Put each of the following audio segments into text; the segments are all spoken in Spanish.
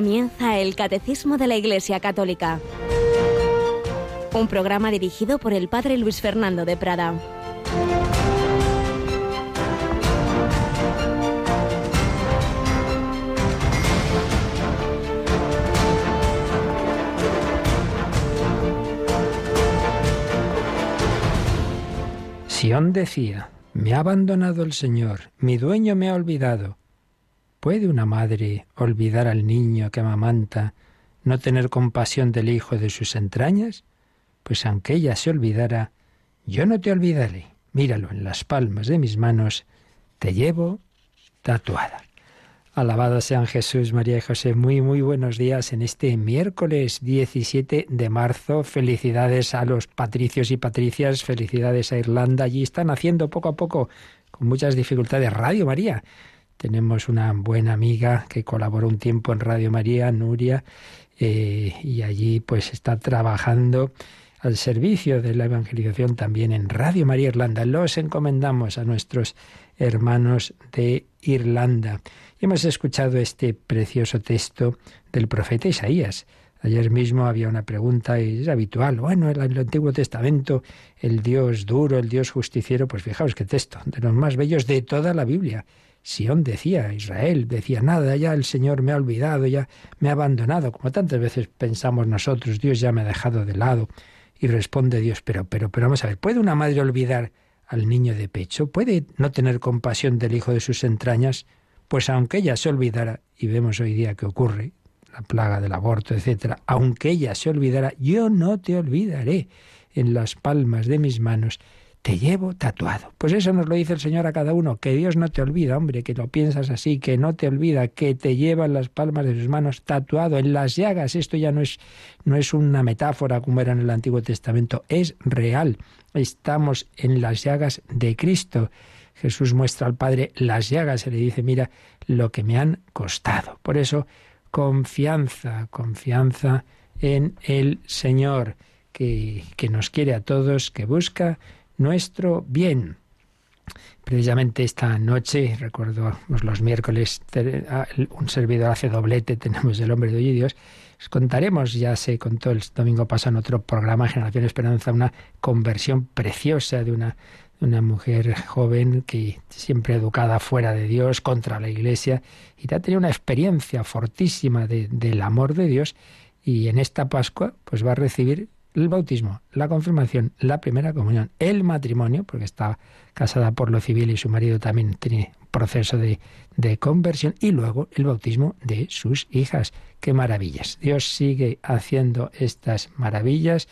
Comienza el Catecismo de la Iglesia Católica, un programa dirigido por el Padre Luis Fernando de Prada. Sión decía, me ha abandonado el Señor, mi dueño me ha olvidado. ¿Puede una madre olvidar al niño que amamanta, no tener compasión del hijo de sus entrañas? Pues aunque ella se olvidara, yo no te olvidaré. Míralo en las palmas de mis manos, te llevo tatuada. Alabado sean Jesús, María y José. Muy, muy buenos días en este miércoles 17 de marzo. Felicidades a los patricios y patricias, felicidades a Irlanda. Allí están haciendo poco a poco, con muchas dificultades, Radio María. Tenemos una buena amiga que colaboró un tiempo en Radio María, Nuria, eh, y allí pues está trabajando al servicio de la evangelización también en Radio María Irlanda. Los encomendamos a nuestros hermanos de Irlanda. Y hemos escuchado este precioso texto del profeta Isaías. Ayer mismo había una pregunta y es habitual. Bueno, en el Antiguo Testamento, el Dios duro, el Dios justiciero, pues fijaos qué texto, de los más bellos de toda la Biblia. Sión decía, Israel decía, nada, ya el Señor me ha olvidado, ya me ha abandonado, como tantas veces pensamos nosotros, Dios ya me ha dejado de lado. Y responde Dios, pero, pero, pero vamos a ver, ¿puede una madre olvidar al niño de pecho? ¿Puede no tener compasión del hijo de sus entrañas? Pues aunque ella se olvidara, y vemos hoy día que ocurre, la plaga del aborto, etcétera, aunque ella se olvidara, yo no te olvidaré. En las palmas de mis manos te llevo tatuado. Pues eso nos lo dice el Señor a cada uno, que Dios no te olvida, hombre, que lo piensas así, que no te olvida, que te lleva en las palmas de sus manos tatuado, en las llagas. Esto ya no es, no es una metáfora como era en el Antiguo Testamento, es real. Estamos en las llagas de Cristo. Jesús muestra al Padre las llagas y le dice, mira lo que me han costado. Por eso, confianza, confianza en el Señor, que, que nos quiere a todos, que busca nuestro bien. Precisamente esta noche, recuerdo los miércoles, un servidor hace doblete, tenemos el hombre de hoy y Dios. Os contaremos, ya se contó el domingo pasado en otro programa, Generación Esperanza, una conversión preciosa de una, mujer joven que siempre educada fuera de Dios, contra la Iglesia, y ha tenido una experiencia fortísima del amor de Dios, y en esta Pascua pues va a recibir el bautismo, la confirmación, la primera comunión, el matrimonio, porque está casada por lo civil y su marido también tiene proceso de, de, conversión, y luego el bautismo de sus hijas. ¡Qué maravillas! Dios sigue haciendo estas maravillas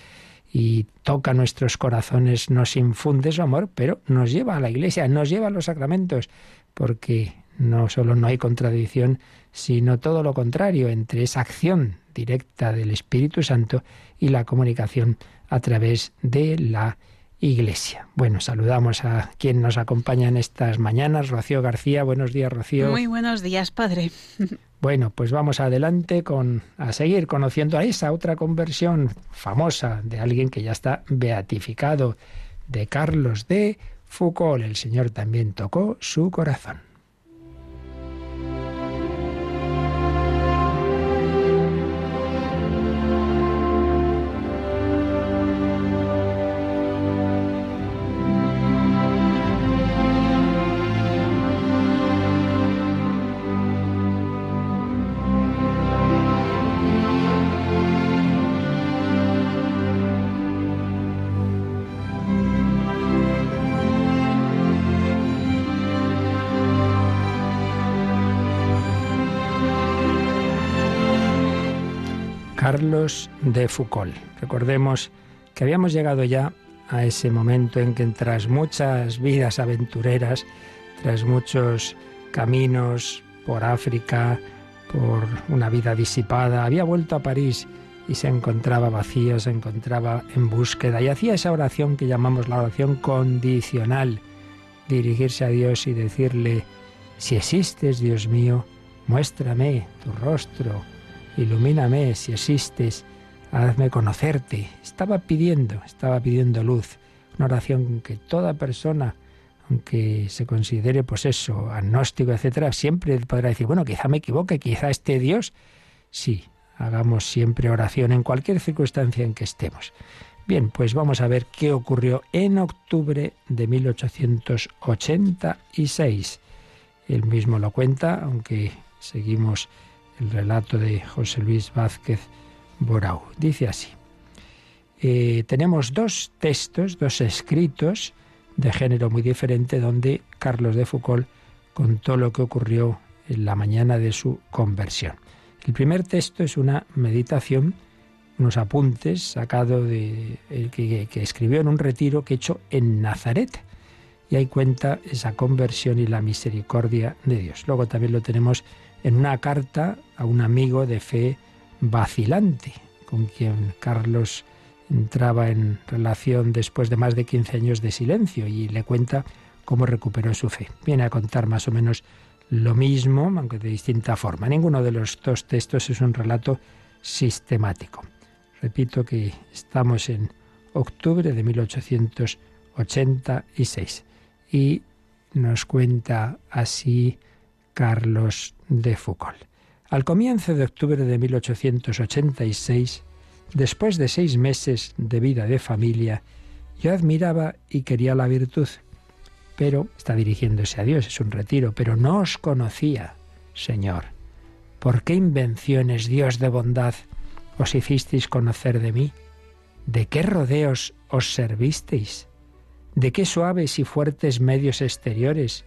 y toca nuestros corazones, nos infunde su amor, pero nos lleva a la iglesia, nos lleva a los sacramentos, porque no solo no hay contradicción, sino todo lo contrario entre esa acción directa del Espíritu Santo y la comunicación a través de la Iglesia. Bueno, saludamos a quien nos acompaña en estas mañanas, Rocío García. Buenos días, Rocío. Muy buenos días, padre. Bueno, pues vamos adelante con a seguir conociendo a esa otra conversión famosa de alguien que ya está beatificado, de Carlos de Foucault. El Señor también tocó su corazón. De Foucault. Recordemos que habíamos llegado ya a ese momento en que tras muchas vidas aventureras, tras muchos caminos por África, por una vida disipada, había vuelto a París y se encontraba vacío, se encontraba en búsqueda y hacía esa oración que llamamos la oración condicional, dirigirse a Dios y decirle, si existes, Dios mío, muéstrame tu rostro, ilumíname si existes, hazme conocerte. Estaba pidiendo, estaba pidiendo luz, una oración que toda persona, aunque se considere pues eso, agnóstico, etcétera, siempre podrá decir, bueno, quizá me equivoque, quizá este Dios Sí, hagamos siempre oración en cualquier circunstancia en que estemos. Bien, pues vamos a ver qué ocurrió en octubre de 1886. Él mismo lo cuenta, aunque seguimos el relato de José Luis Vázquez Borau. Dice así. Eh, tenemos dos textos, dos escritos de género muy diferente donde Carlos de Foucault contó lo que ocurrió en la mañana de su conversión. El primer texto es una meditación, unos apuntes sacados de que, que escribió en un retiro que hecho en Nazaret. Y ahí cuenta esa conversión y la misericordia de Dios. Luego también lo tenemos en una carta a un amigo de fe vacilante, con quien Carlos entraba en relación después de más de 15 años de silencio y le cuenta cómo recuperó su fe. Viene a contar más o menos lo mismo, aunque de distinta forma. Ninguno de los dos textos es un relato sistemático. Repito que estamos en octubre de 1886 y nos cuenta así Carlos de Foucault. Al comienzo de octubre de 1886, Después de seis meses de vida de familia, yo admiraba y quería la virtud. Pero está dirigiéndose a Dios, es un retiro, pero no os conocía, Señor. ¿Por qué invenciones, Dios de bondad, os hicisteis conocer de mí? ¿De qué rodeos os servisteis? ¿De qué suaves y fuertes medios exteriores?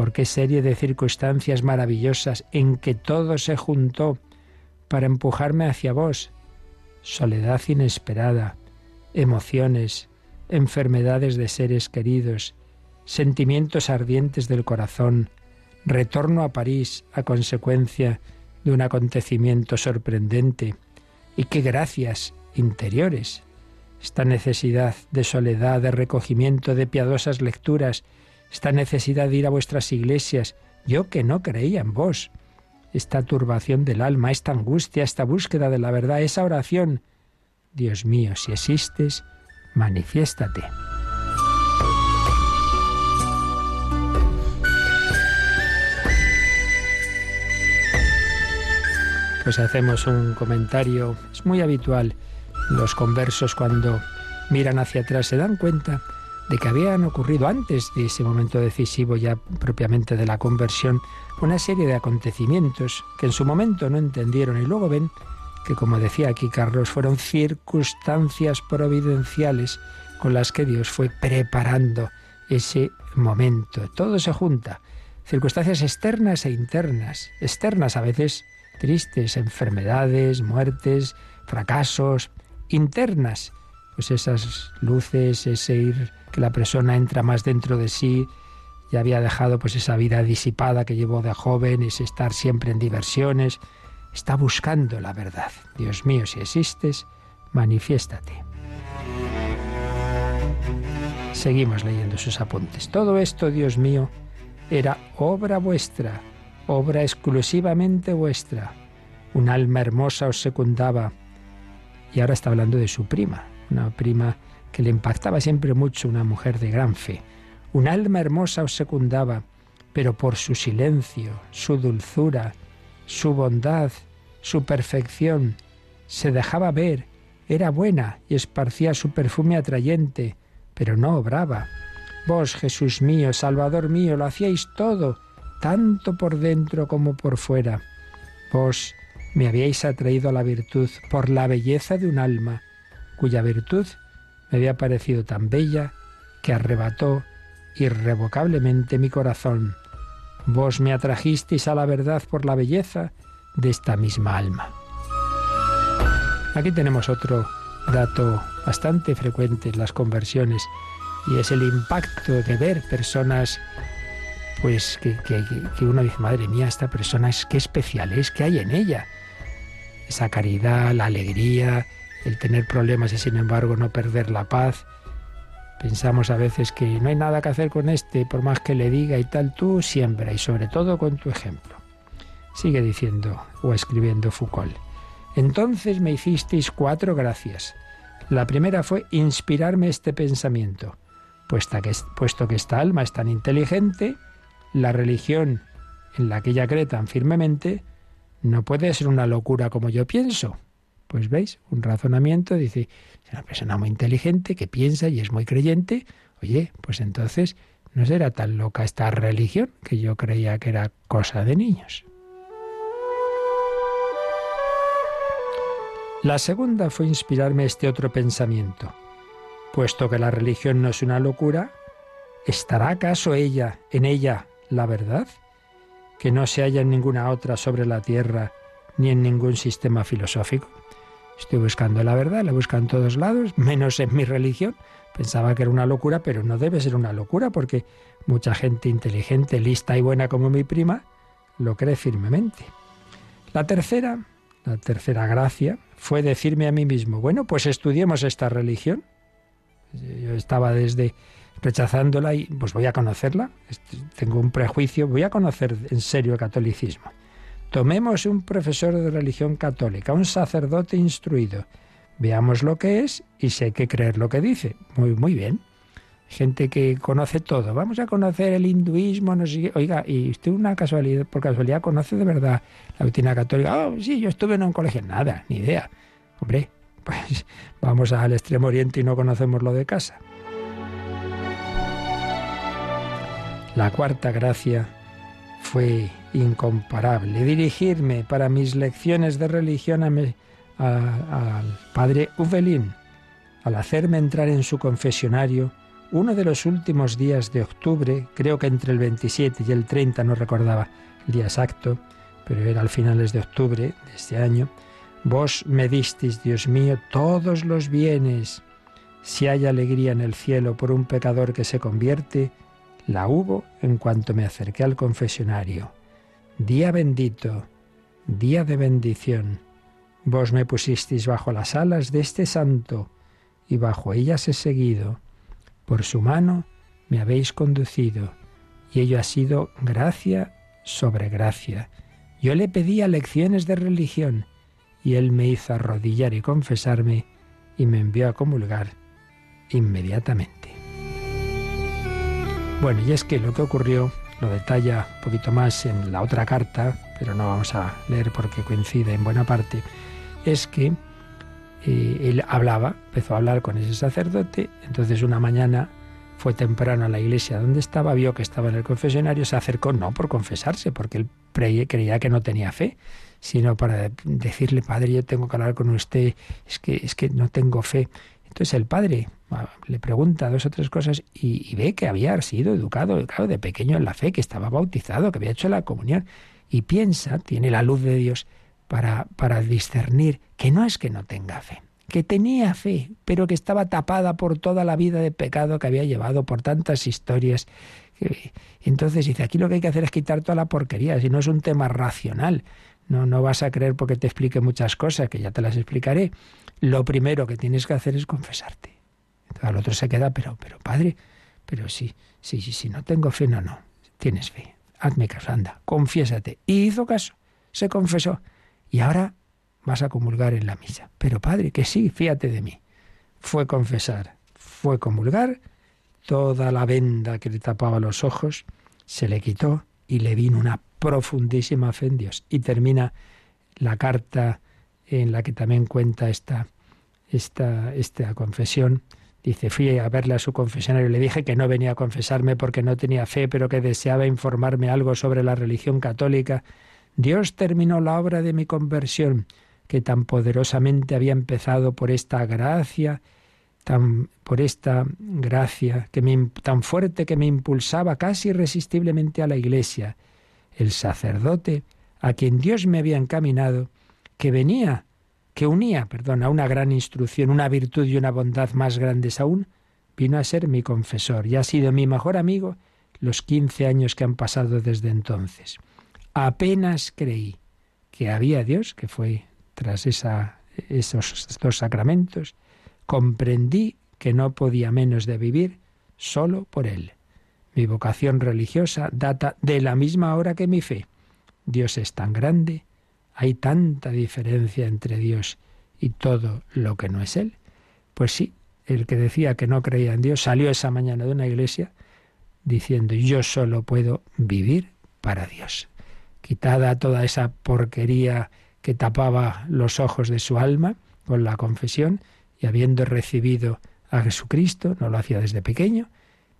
¿Por qué serie de circunstancias maravillosas en que todo se juntó para empujarme hacia vos? soledad inesperada, emociones, enfermedades de seres queridos, sentimientos ardientes del corazón, retorno a París a consecuencia de un acontecimiento sorprendente, y qué gracias interiores. Esta necesidad de soledad, de recogimiento, de piadosas lecturas, esta necesidad de ir a vuestras iglesias, yo que no creía en vos, esta turbación del alma, esta angustia, esta búsqueda de la verdad, esa oración. Dios mío, si existes, manifiéstate. Pues hacemos un comentario, es muy habitual, los conversos cuando miran hacia atrás se dan cuenta de que habían ocurrido antes de ese momento decisivo ya propiamente de la conversión una serie de acontecimientos que en su momento no entendieron y luego ven que, como decía aquí Carlos, fueron circunstancias providenciales con las que Dios fue preparando ese momento. Todo se junta. Circunstancias externas e internas. Externas a veces tristes, enfermedades, muertes, fracasos. Internas, pues esas luces, ese ir que la persona entra más dentro de sí, ya había dejado pues esa vida disipada que llevó de joven, ese estar siempre en diversiones, está buscando la verdad. Dios mío, si existes, manifiéstate. Seguimos leyendo sus apuntes. Todo esto, Dios mío, era obra vuestra, obra exclusivamente vuestra. Un alma hermosa os secundaba. Y ahora está hablando de su prima, una prima que le impactaba siempre mucho una mujer de gran fe. Un alma hermosa os secundaba, pero por su silencio, su dulzura, su bondad, su perfección, se dejaba ver, era buena y esparcía su perfume atrayente, pero no obraba. Vos, Jesús mío, Salvador mío, lo hacíais todo, tanto por dentro como por fuera. Vos me habíais atraído a la virtud por la belleza de un alma, cuya virtud me había parecido tan bella que arrebató irrevocablemente mi corazón. Vos me atrajisteis a la verdad por la belleza de esta misma alma. Aquí tenemos otro dato bastante frecuente en las conversiones y es el impacto de ver personas pues que, que, uno dice, madre mía, esta persona es que especial es, que hay en ella. Esa caridad, la alegría, el tener problemas y sin embargo no perder la paz. Pensamos a veces que no hay nada que hacer con este, por más que le diga y tal, tú siembra y sobre todo con tu ejemplo. Sigue diciendo o escribiendo Foucault. Entonces me hicisteis cuatro gracias. La primera fue inspirarme este pensamiento, puesto que, puesto que esta alma es tan inteligente, la religión en la que ella cree tan firmemente no puede ser una locura como yo pienso. Pues veis, un razonamiento dice, es una persona muy inteligente que piensa y es muy creyente, oye, pues entonces no será tan loca esta religión que yo creía que era cosa de niños. La segunda fue inspirarme este otro pensamiento. Puesto que la religión no es una locura, ¿estará acaso ella, en ella, la verdad? Que no se halla en ninguna otra sobre la tierra ni en ningún sistema filosófico. Estoy buscando la verdad, la busco en todos lados, menos en mi religión. Pensaba que era una locura, pero no debe ser una locura porque mucha gente inteligente, lista y buena como mi prima lo cree firmemente. La tercera, la tercera gracia, fue decirme a mí mismo, bueno, pues estudiemos esta religión yo estaba desde rechazándola y pues voy a conocerla. Tengo un prejuicio, voy a conocer en serio el catolicismo. Tomemos un profesor de religión católica, un sacerdote instruido. Veamos lo que es y sé que creer lo que dice. Muy, muy bien. Gente que conoce todo. Vamos a conocer el hinduismo, no sé Oiga, y usted una casualidad, por casualidad conoce de verdad la doctrina católica. Oh, sí, yo estuve en un colegio. Nada, ni idea. Hombre, pues vamos al extremo oriente y no conocemos lo de casa. La cuarta gracia fue incomparable. Dirigirme para mis lecciones de religión al padre Uvelin, al hacerme entrar en su confesionario uno de los últimos días de octubre, creo que entre el 27 y el 30, no recordaba el día exacto, pero era al finales de octubre de este año, Vos me disteis, Dios mío, todos los bienes. Si hay alegría en el cielo por un pecador que se convierte, la hubo en cuanto me acerqué al confesionario. Día bendito, día de bendición. Vos me pusisteis bajo las alas de este santo, y bajo ellas he seguido. Por su mano me habéis conducido, y ello ha sido gracia sobre gracia. Yo le pedía lecciones de religión, y él me hizo arrodillar y confesarme y me envió a comulgar inmediatamente. Bueno, y es que lo que ocurrió lo detalla un poquito más en la otra carta, pero no vamos a leer porque coincide en buena parte, es que eh, él hablaba, empezó a hablar con ese sacerdote, entonces una mañana fue temprano a la iglesia donde estaba, vio que estaba en el confesionario, se acercó no por confesarse, porque él creía que no tenía fe, sino para decirle, Padre, yo tengo que hablar con usted, es que, es que no tengo fe. Entonces el padre le pregunta dos o tres cosas y, ve que había sido educado, claro, de pequeño en la fe, que estaba bautizado, que había hecho la comunión, y piensa, tiene la luz de Dios para, para discernir que no es que no tenga fe, que tenía fe, pero que estaba tapada por toda la vida de pecado que había llevado, por tantas historias. Entonces dice, aquí lo que hay que hacer es quitar toda la porquería, si no es un tema racional, no, no vas a creer porque te explique muchas cosas, que ya te las explicaré. Lo primero que tienes que hacer es confesarte. Entonces, al otro se queda, pero, pero padre, pero sí, sí, sí, no tengo fe, no, no. Tienes fe. Hazme caso, anda, confiésate. Y hizo caso, se confesó. Y ahora vas a comulgar en la misa. Pero padre, que sí, fíjate de mí. Fue confesar, fue comulgar, toda la venda que le tapaba los ojos se le quitó y le vino una profundísima fe en Dios. Y termina la carta en la que también cuenta esta, esta, esta confesión. Dice, fui a verle a su confesionario y le dije que no venía a confesarme porque no tenía fe, pero que deseaba informarme algo sobre la religión católica. Dios terminó la obra de mi conversión, que tan poderosamente había empezado por esta gracia, tan, por esta gracia que me, tan fuerte que me impulsaba casi irresistiblemente a la iglesia el sacerdote a quien Dios me había encaminado, que venía, que unía, perdón, a una gran instrucción, una virtud y una bondad más grandes aún, vino a ser mi confesor y ha sido mi mejor amigo los quince años que han pasado desde entonces. Apenas creí que había Dios, que fue tras esa, esos dos sacramentos, comprendí que no podía menos de vivir solo por Él. Mi vocación religiosa data de la misma hora que mi fe. Dios es tan grande, hay tanta diferencia entre Dios y todo lo que no es Él. Pues sí, el que decía que no creía en Dios salió esa mañana de una iglesia diciendo yo solo puedo vivir para Dios. quitada toda esa porquería que tapaba los ojos de su alma con la confesión y habiendo recibido a Jesucristo, no lo hacía desde pequeño,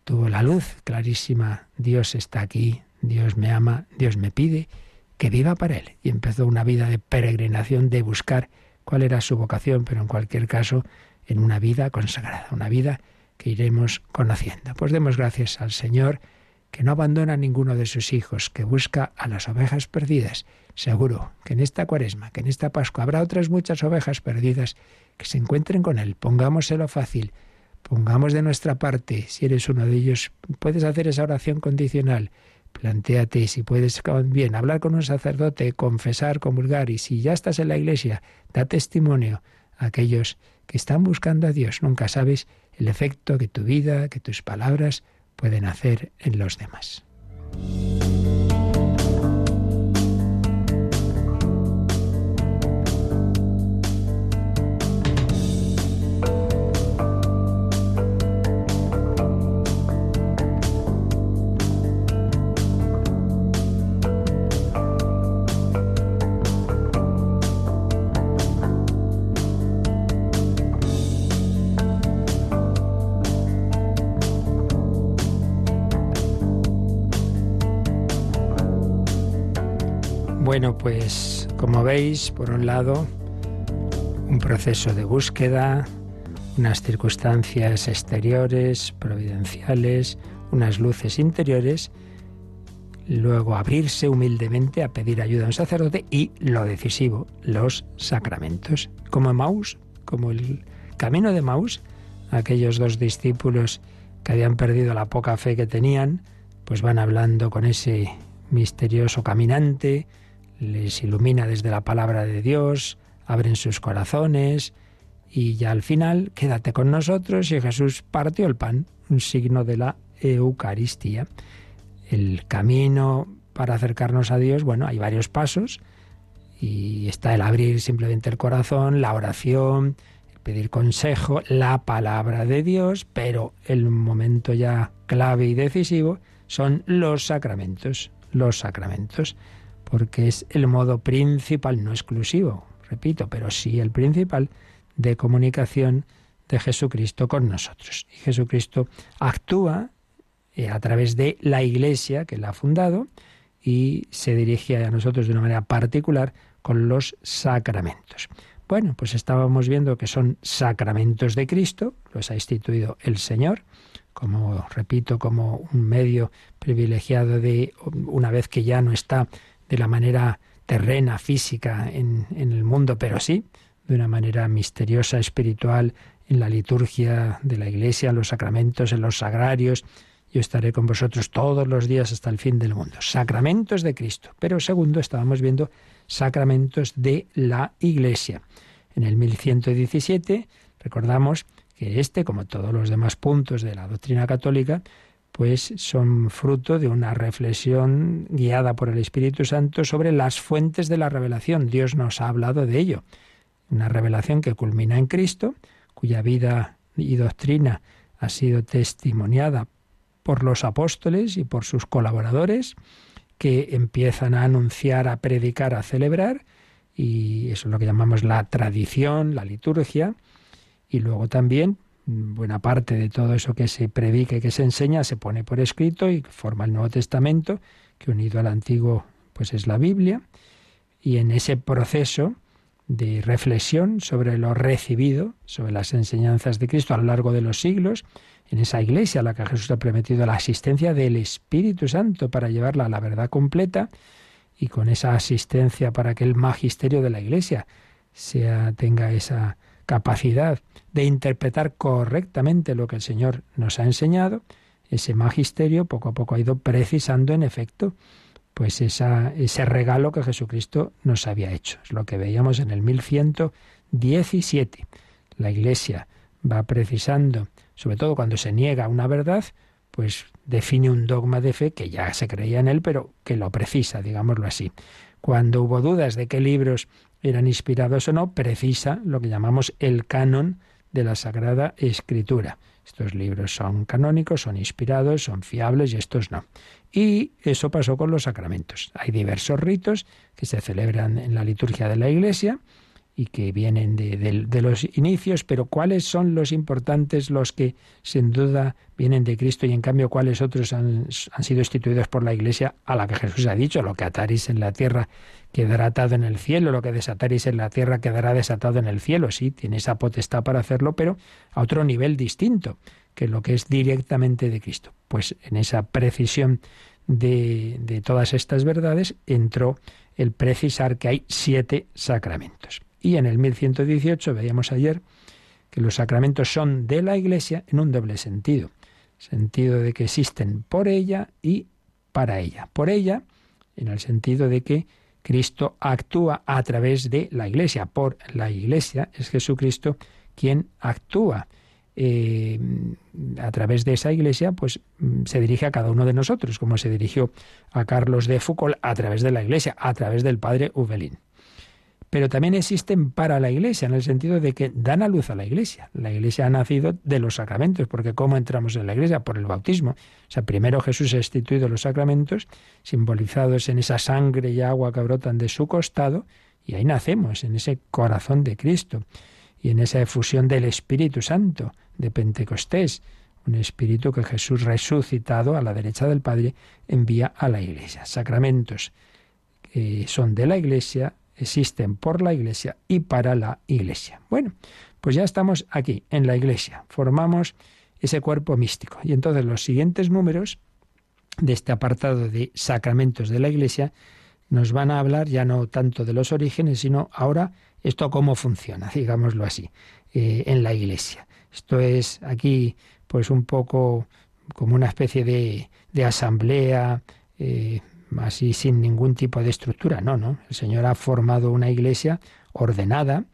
tuvo la luz clarísima, Dios está aquí, Dios me ama, Dios me pide que viva para Él. Y empezó una vida de peregrinación, de buscar cuál era su vocación, pero en cualquier caso, en una vida consagrada, una vida que iremos conociendo. Pues demos gracias al Señor que no abandona a ninguno de sus hijos, que busca a las ovejas perdidas. Seguro que en esta cuaresma, que en esta Pascua habrá otras muchas ovejas perdidas que se encuentren con Él. Pongámoselo fácil, pongamos de nuestra parte. Si eres uno de ellos, puedes hacer esa oración condicional. Plantéate si puedes bien hablar con un sacerdote, confesar, comulgar y si ya estás en la iglesia, da testimonio a aquellos que están buscando a Dios. Nunca sabes el efecto que tu vida, que tus palabras pueden hacer en los demás. Bueno, pues como veis, por un lado, un proceso de búsqueda, unas circunstancias exteriores, providenciales, unas luces interiores, luego abrirse humildemente a pedir ayuda a un sacerdote y lo decisivo, los sacramentos. Como Maus, como el camino de Maus, aquellos dos discípulos que habían perdido la poca fe que tenían, pues van hablando con ese misterioso caminante, les ilumina desde la palabra de Dios, abren sus corazones y ya al final quédate con nosotros y Jesús partió el pan, un signo de la Eucaristía. El camino para acercarnos a Dios, bueno, hay varios pasos y está el abrir simplemente el corazón, la oración, el pedir consejo, la palabra de Dios, pero el momento ya clave y decisivo son los sacramentos, los sacramentos porque es el modo principal, no exclusivo, repito, pero sí el principal de comunicación de Jesucristo con nosotros. Y Jesucristo actúa eh, a través de la Iglesia que la ha fundado y se dirige a nosotros de una manera particular con los sacramentos. Bueno, pues estábamos viendo que son sacramentos de Cristo, los ha instituido el Señor, como repito, como un medio privilegiado de una vez que ya no está de la manera terrena, física en, el mundo, pero sí de una manera misteriosa, espiritual, en la liturgia de la Iglesia, en los sacramentos, en los sagrarios. Yo estaré con vosotros todos los días hasta el fin del mundo. Sacramentos de Cristo. Pero segundo, estábamos viendo sacramentos de la Iglesia. En el 1117 recordamos que este, como todos los demás puntos de la doctrina católica, pues son fruto de una reflexión guiada por el Espíritu Santo sobre las fuentes de la revelación. Dios nos ha hablado de ello. Una revelación que culmina en Cristo, cuya vida y doctrina ha sido testimoniada por los apóstoles y por sus colaboradores, que empiezan a anunciar, a predicar, a celebrar, y eso es lo que llamamos la tradición, la liturgia, y luego también buena parte de todo eso que se predica y que se enseña se pone por escrito y forma el Nuevo Testamento, que unido al Antiguo pues es la Biblia, y en ese proceso de reflexión sobre lo recibido, sobre las enseñanzas de Cristo a lo largo de los siglos, en esa iglesia a la que Jesús ha prometido la asistencia del Espíritu Santo para llevarla a la verdad completa, y con esa asistencia para que el magisterio de la iglesia sea, tenga esa capacidad de interpretar correctamente lo que el Señor nos ha enseñado, ese magisterio poco a poco ha ido precisando en efecto pues esa, ese regalo que Jesucristo nos había hecho. Es lo que veíamos en el 1117. La Iglesia va precisando, sobre todo cuando se niega una verdad, pues define un dogma de fe que ya se creía en él, pero que lo precisa, digámoslo así. Cuando hubo dudas de qué libros eran inspirados o no, precisa lo que llamamos el canon de la Sagrada Escritura. Estos libros son canónicos, son inspirados, son fiables y estos no. Y eso pasó con los sacramentos. Hay diversos ritos que se celebran en la liturgia de la Iglesia y que vienen de, los inicios, pero cuáles son los importantes, los que sin duda vienen de Cristo y en cambio cuáles otros han, sido instituidos por la Iglesia a la que Jesús ha dicho, lo que ataréis en la tierra quedará atado en el cielo, lo que desataréis en la tierra quedará desatado en el cielo. Sí, tiene esa potestad para hacerlo, pero a otro nivel distinto que lo que es directamente de Cristo. Pues en esa precisión de todas estas verdades entró el precisar que hay siete sacramentos. Y en el 1118 veíamos ayer que los sacramentos son de la Iglesia en un doble sentido. Sentido de que existen por ella y para ella. Por ella, en el sentido de que Cristo actúa a través de la Iglesia. Por la Iglesia es Jesucristo quien actúa. Eh, a través de esa iglesia, pues se dirige a cada uno de nosotros, como se dirigió a Carlos de Foucault a través de la iglesia, a través del padre Ubelín pero también existen para la Iglesia, en el sentido de que dan a luz a la Iglesia. La Iglesia ha nacido de los sacramentos, porque ¿cómo entramos en la Iglesia? Por el bautismo. O sea, primero Jesús ha instituido los sacramentos, simbolizados en esa sangre y agua que brotan de su costado, y ahí nacemos, en ese corazón de Cristo, y en esa efusión del Espíritu Santo de Pentecostés, un espíritu que Jesús resucitado a la derecha del Padre envía a la Iglesia. Sacramentos que son de la Iglesia, existen por la Iglesia y para la Iglesia. Bueno, pues ya estamos aquí, en la Iglesia, formamos ese cuerpo místico. Y entonces los siguientes números de este apartado de sacramentos de la Iglesia nos van a hablar ya no tanto de los orígenes, sino ahora esto cómo funciona, digámoslo así, eh, en la Iglesia. Esto es aquí pues un poco como una especie de, de asamblea eh, así sin ningún tipo de estructura. No, no. El Señor ha formado una iglesia ordenada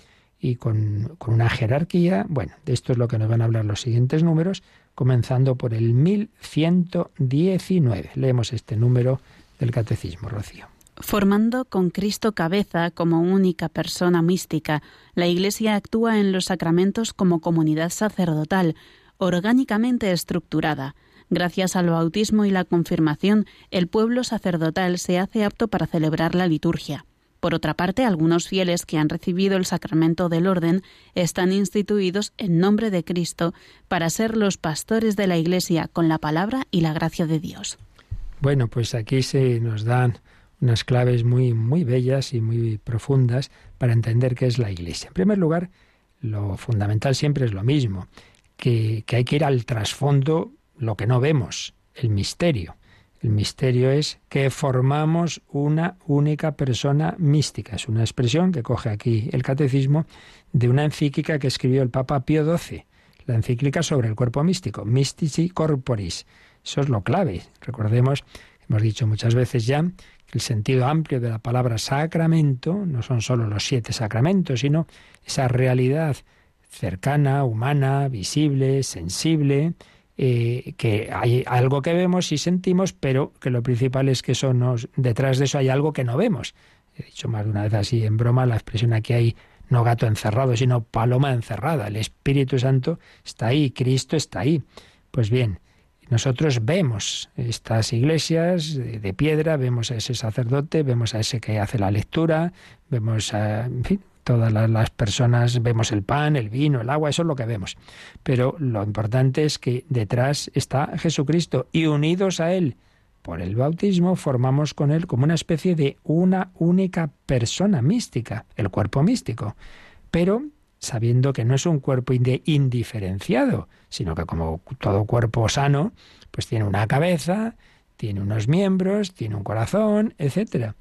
y con, con, una jerarquía. Bueno, de esto es lo que nos van a hablar los siguientes números, comenzando por el 1119. Leemos este número del Catecismo, Rocío. Formando con Cristo cabeza como única persona mística, la Iglesia actúa en los sacramentos como comunidad sacerdotal, orgánicamente estructurada Gracias al bautismo y la confirmación, el pueblo sacerdotal se hace apto para celebrar la liturgia. Por otra parte, algunos fieles que han recibido el sacramento del orden están instituidos en nombre de Cristo para ser los pastores de la Iglesia con la palabra y la gracia de Dios. Bueno, pues aquí se nos dan unas claves muy, muy bellas y muy profundas para entender qué es la Iglesia. En primer lugar, lo fundamental siempre es lo mismo, que, que hay que ir al trasfondo lo que no vemos, el misterio. El misterio es que formamos una única persona mística. Es una expresión que coge aquí el catecismo de una encíclica que escribió el Papa Pío XII, la encíclica sobre el cuerpo místico, Mystici Corporis. Eso es lo clave. Recordemos, hemos dicho muchas veces ya, que el sentido amplio de la palabra sacramento no son solo los siete sacramentos, sino esa realidad cercana, humana, visible, sensible, eh, que hay algo que vemos y sentimos, pero que lo principal es que eso nos, detrás de eso hay algo que no vemos. He dicho más de una vez así en broma la expresión aquí hay no gato encerrado, sino paloma encerrada. El Espíritu Santo está ahí, Cristo está ahí. Pues bien, nosotros vemos estas iglesias de, piedra, vemos a ese sacerdote, vemos a ese que hace la lectura, vemos a, en fin, todas las personas vemos el pan, el vino, el agua, eso es lo que vemos. Pero lo importante es que detrás está Jesucristo y unidos a Él por el bautismo formamos con Él como una especie de una única persona mística, el cuerpo místico. Pero sabiendo que no es un cuerpo indiferenciado, sino que como todo cuerpo sano, pues tiene una cabeza, tiene unos miembros, tiene un corazón, etcétera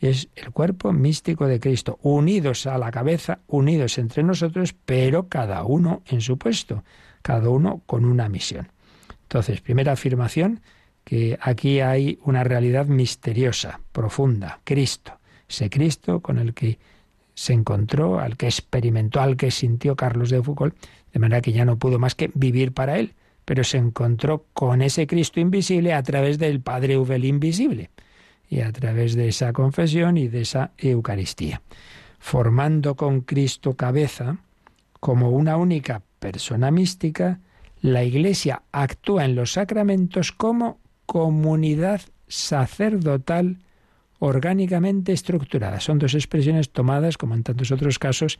es el cuerpo místico de Cristo, unidos a la cabeza, unidos entre nosotros, pero cada uno en su puesto, cada uno con una misión. Entonces, primera afirmación, que aquí hay una realidad misteriosa, profunda, Cristo, ese Cristo con el que se encontró, al que experimentó, al que sintió Carlos de Foucault, de manera que ya no pudo más que vivir para él, pero se encontró con ese Cristo invisible a través del Padre Uvel invisible y a través de esa confesión y de esa Eucaristía, formando con Cristo cabeza como una única persona mística, La Iglesia actúa en los sacramentos como comunidad sacerdotal orgánicamente estructurada. Son dos expresiones tomadas, como en tantos otros casos,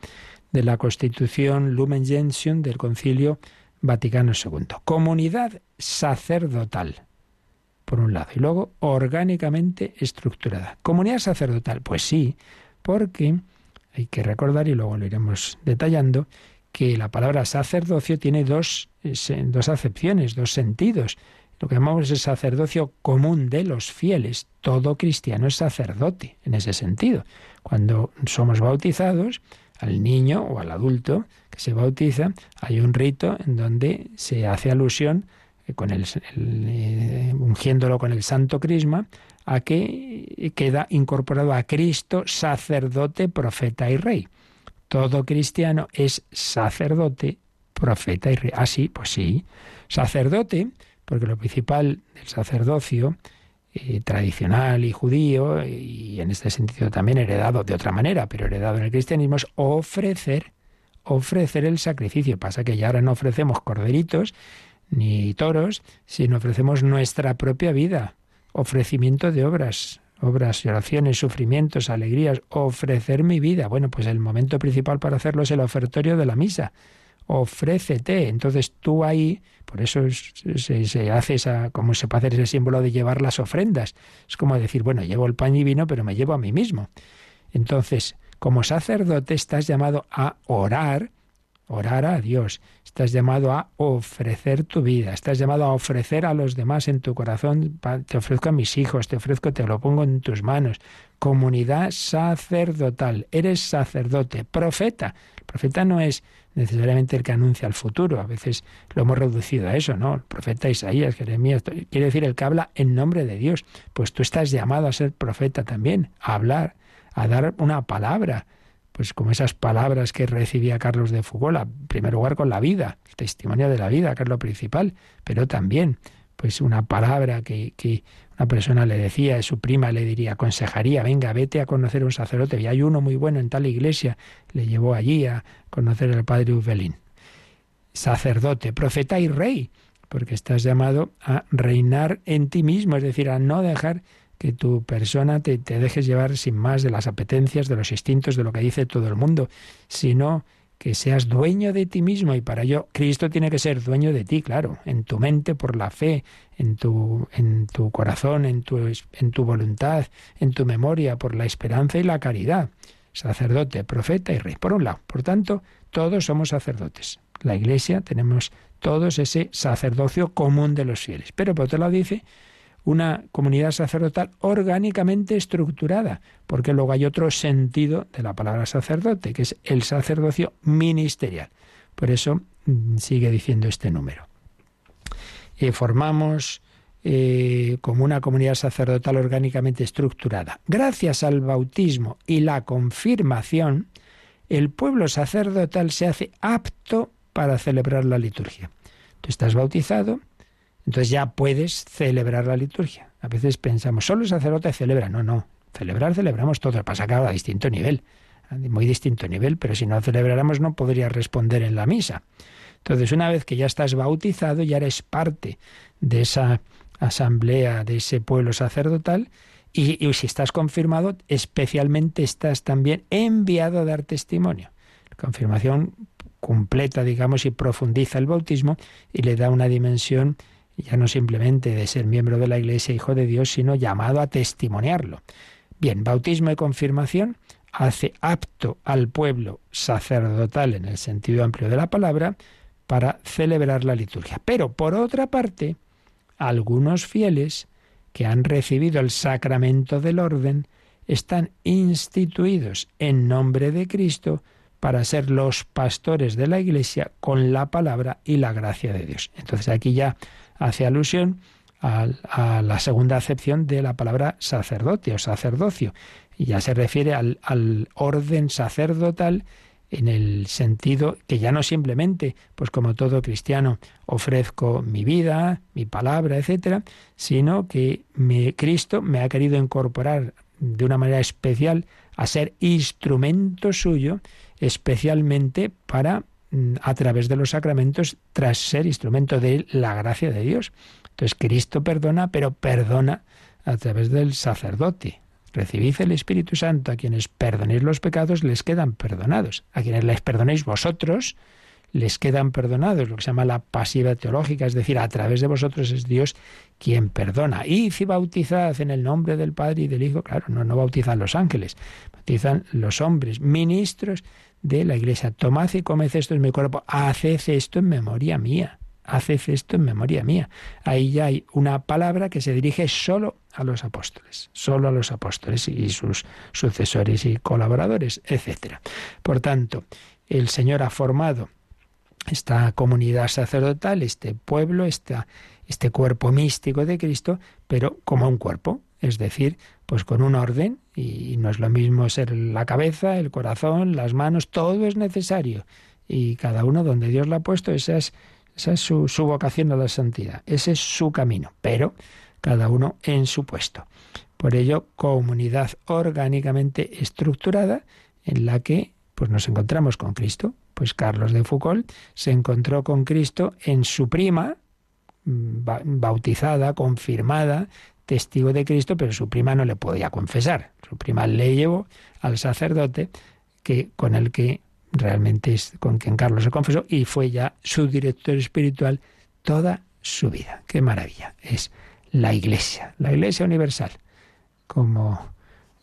de la Constitución Lumen Gentium del Concilio Vaticano II. Comunidad sacerdotal, por un lado, y luego orgánicamente estructurada. Comunidad sacerdotal, pues sí, porque hay que recordar, y luego lo iremos detallando, que la palabra sacerdocio tiene dos, dos acepciones, dos sentidos. Lo que llamamos el sacerdocio común de los fieles. Todo cristiano es sacerdote en ese sentido. Cuando somos bautizados, al niño o al adulto que se bautiza, hay un rito en donde se hace alusión eh, con el, eh, ungiéndolo con el santo crisma a que queda incorporado a Cristo sacerdote, profeta y rey. Todo cristiano es sacerdote, profeta y rey. Ah, sí, pues sí. Sacerdote porque lo principal del sacerdocio eh, tradicional y judío, y en este sentido también heredado de otra manera, pero heredado en el cristianismo, es ofrecer, ofrecer el sacrificio. Pasa que ya ahora no ofrecemos corderitos ni toros, sino ofrecemos nuestra propia vida, ofrecimiento de obras, obras oraciones, sufrimientos, alegrías, ofrecer mi vida. Bueno, pues el momento principal para hacerlo es el ofertorio de la misa ofrécete. Entonces tú ahí, por eso se, hace esa, como se puede hacer ese símbolo de llevar las ofrendas. Es como decir, bueno, llevo el pan y vino, pero me llevo a mí mismo. Entonces, como sacerdote estás llamado a orar, orar a Dios. Estás llamado a ofrecer tu vida, estás llamado a ofrecer a los demás en tu corazón. Te ofrezco a mis hijos, te ofrezco, te lo pongo en tus manos. Comunidad sacerdotal, eres sacerdote, profeta. El profeta no es necesariamente el que anuncia el futuro. A veces lo hemos reducido a eso, ¿no? El profeta Isaías, Jeremías, quiere decir el que habla en nombre de Dios. Pues tú estás llamado a ser profeta también, a hablar, a dar una palabra, pues como esas palabras que recibía Carlos de Fugola, en primer lugar con la vida, el testimonio de la vida, que es lo principal, pero también pues una palabra que, una persona le decía, su prima le diría, aconsejaría, venga, vete a conocer un sacerdote, y hay uno muy bueno en tal iglesia, le llevó allí a conocer al padre Ubelín. Sacerdote, profeta y rey, porque estás llamado a reinar en ti mismo, es decir, a no dejar que tu persona te, te dejes llevar sin más de las apetencias, de los instintos, de lo que dice todo el mundo, sino que seas dueño de ti mismo y para ello Cristo tiene que ser dueño de ti, claro, en tu mente por la fe, en tu, en tu corazón, en tu, en tu voluntad, en tu memoria por la esperanza y la caridad. Sacerdote, profeta y rey. Por un lado, por tanto, todos somos sacerdotes. La Iglesia tenemos todos ese sacerdocio común de los fieles. Pero por otro lado dice una comunidad sacerdotal orgánicamente estructurada, porque luego hay otro sentido de la palabra sacerdote, que es el sacerdocio ministerial. Por eso mm, sigue diciendo este número. Eh, formamos eh, como una comunidad sacerdotal orgánicamente estructurada. Gracias al bautismo y la confirmación, el pueblo sacerdotal se hace apto para celebrar la liturgia. Tú estás bautizado, entonces ya puedes celebrar la liturgia. A veces pensamos, solo el sacerdote celebra. No, no. Celebrar, celebramos todo. Pasa que a distinto nivel. Muy distinto nivel, pero si no celebráramos no podrías responder en la misa. Entonces, una vez que ya estás bautizado, ya eres parte de esa asamblea, de ese pueblo sacerdotal, y, y, si estás confirmado, especialmente estás también enviado a dar testimonio. La confirmación completa, digamos, y profundiza el bautismo y le da una dimensión ya no simplemente de ser miembro de la Iglesia, hijo de Dios, sino llamado a testimoniarlo. Bien, bautismo y confirmación hace apto al pueblo sacerdotal en el sentido amplio de la palabra para celebrar la liturgia. Pero por otra parte, algunos fieles que han recibido el sacramento del orden están instituidos en nombre de Cristo para ser los pastores de la Iglesia con la palabra y la gracia de Dios. Entonces aquí ya hace alusión a, la segunda acepción de la palabra sacerdote o sacerdocio. Y ya se refiere al, orden sacerdotal en el sentido que ya no simplemente, pues como todo cristiano, ofrezco mi vida, mi palabra, etcétera, sino que me, Cristo me ha querido incorporar de una manera especial a ser instrumento suyo, especialmente para a través de los sacramentos tras ser instrumento de la gracia de Dios. Entonces Cristo perdona, pero perdona a través del sacerdote. Recibid el Espíritu Santo, a quienes perdonéis los pecados les quedan perdonados, a quienes les perdonéis vosotros les quedan perdonados, lo que se llama la pasiva teológica, es decir, a través de vosotros es Dios quien perdona. Y si bautizad en el nombre del Padre y del Hijo, claro, no, no bautizan los ángeles, bautizan los hombres, ministros de la Iglesia. Tomad y comed esto en mi cuerpo, haced esto en memoria mía. Haced esto en memoria mía. Ahí ya hay una palabra que se dirige solo a los apóstoles, solo a los apóstoles y sus sucesores y colaboradores, etc. Por tanto, el Señor ha formado esta comunidad sacerdotal, este pueblo, esta, este cuerpo místico de Cristo, pero como un cuerpo, es decir, pues con un orden, y no es lo mismo ser la cabeza, el corazón, las manos, todo es necesario. Y cada uno donde Dios lo ha puesto, esa es, esa es su, su vocación a la santidad, ese es su camino, pero cada uno en su puesto. Por ello, comunidad orgánicamente estructurada en la que pues nos encontramos con Cristo, pues Carlos de Foucault se encontró con Cristo en su prima, mm, bautizada, confirmada, testigo de Cristo, pero su prima no le podía confesar. Su prima le llevó al sacerdote que con el que realmente es con quien Carlos se confesó y fue ya su director espiritual toda su vida. Qué maravilla. Es la Iglesia, la Iglesia universal, como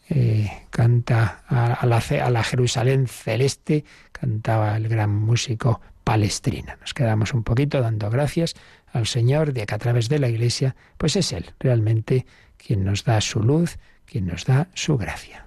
eh, canta a, la, a la Jerusalén celeste, cantaba el gran músico palestrina. Nos quedamos un poquito dando gracias al Señor de que a través de la Iglesia, pues es Él realmente quien nos da su luz, quien nos da su gracia.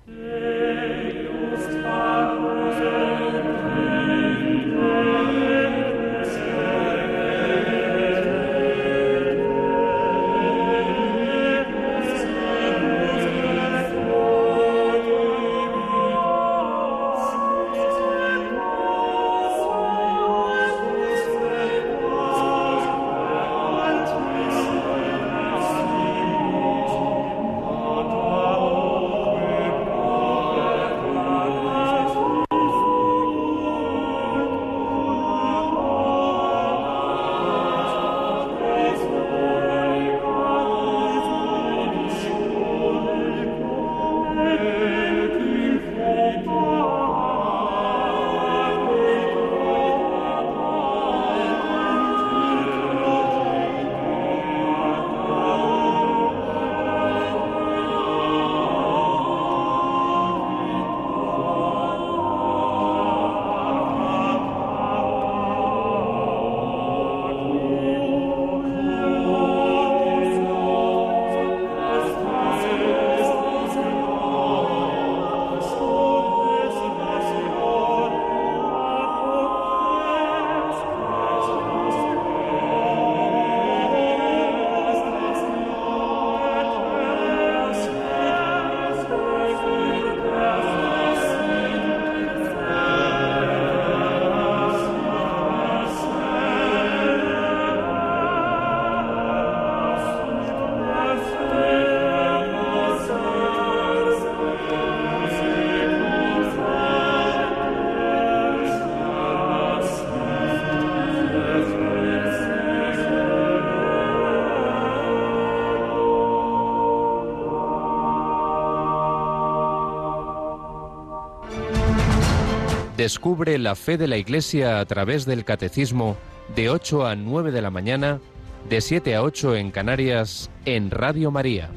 Descubre la fe de la Iglesia a través del Catecismo de 8 a 9 de la mañana, de 7 a 8 en Canarias, en Radio María.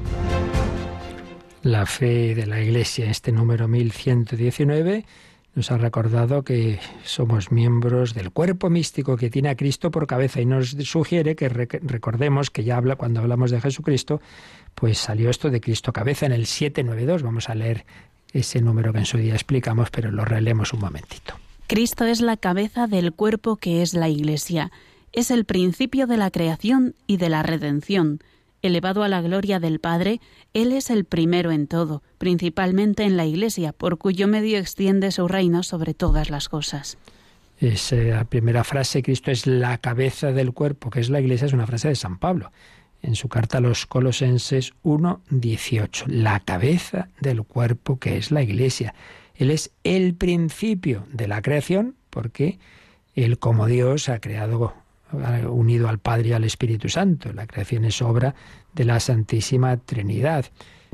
La fe de la Iglesia, este número 1119, nos ha recordado que somos miembros del cuerpo místico que tiene a Cristo por cabeza y nos sugiere que recordemos que ya habla cuando hablamos de Jesucristo, pues salió esto de Cristo cabeza en el 792. Vamos a leer ese número que en su día explicamos, pero lo releemos un momentito. Cristo es la cabeza del cuerpo que es la Iglesia. Es el principio de la creación y de la redención. Elevado a la gloria del Padre, Él es el primero en todo, principalmente en la Iglesia, por cuyo medio extiende su reino sobre todas las cosas. Esa primera frase, Cristo es la cabeza del cuerpo, que es la Iglesia, es una frase de San Pablo en su carta a los Colosenses 1.18, la cabeza del cuerpo que es la Iglesia. Él es el principio de la creación porque Él como Dios ha creado unido al Padre y al Espíritu Santo. La creación es obra de la Santísima Trinidad,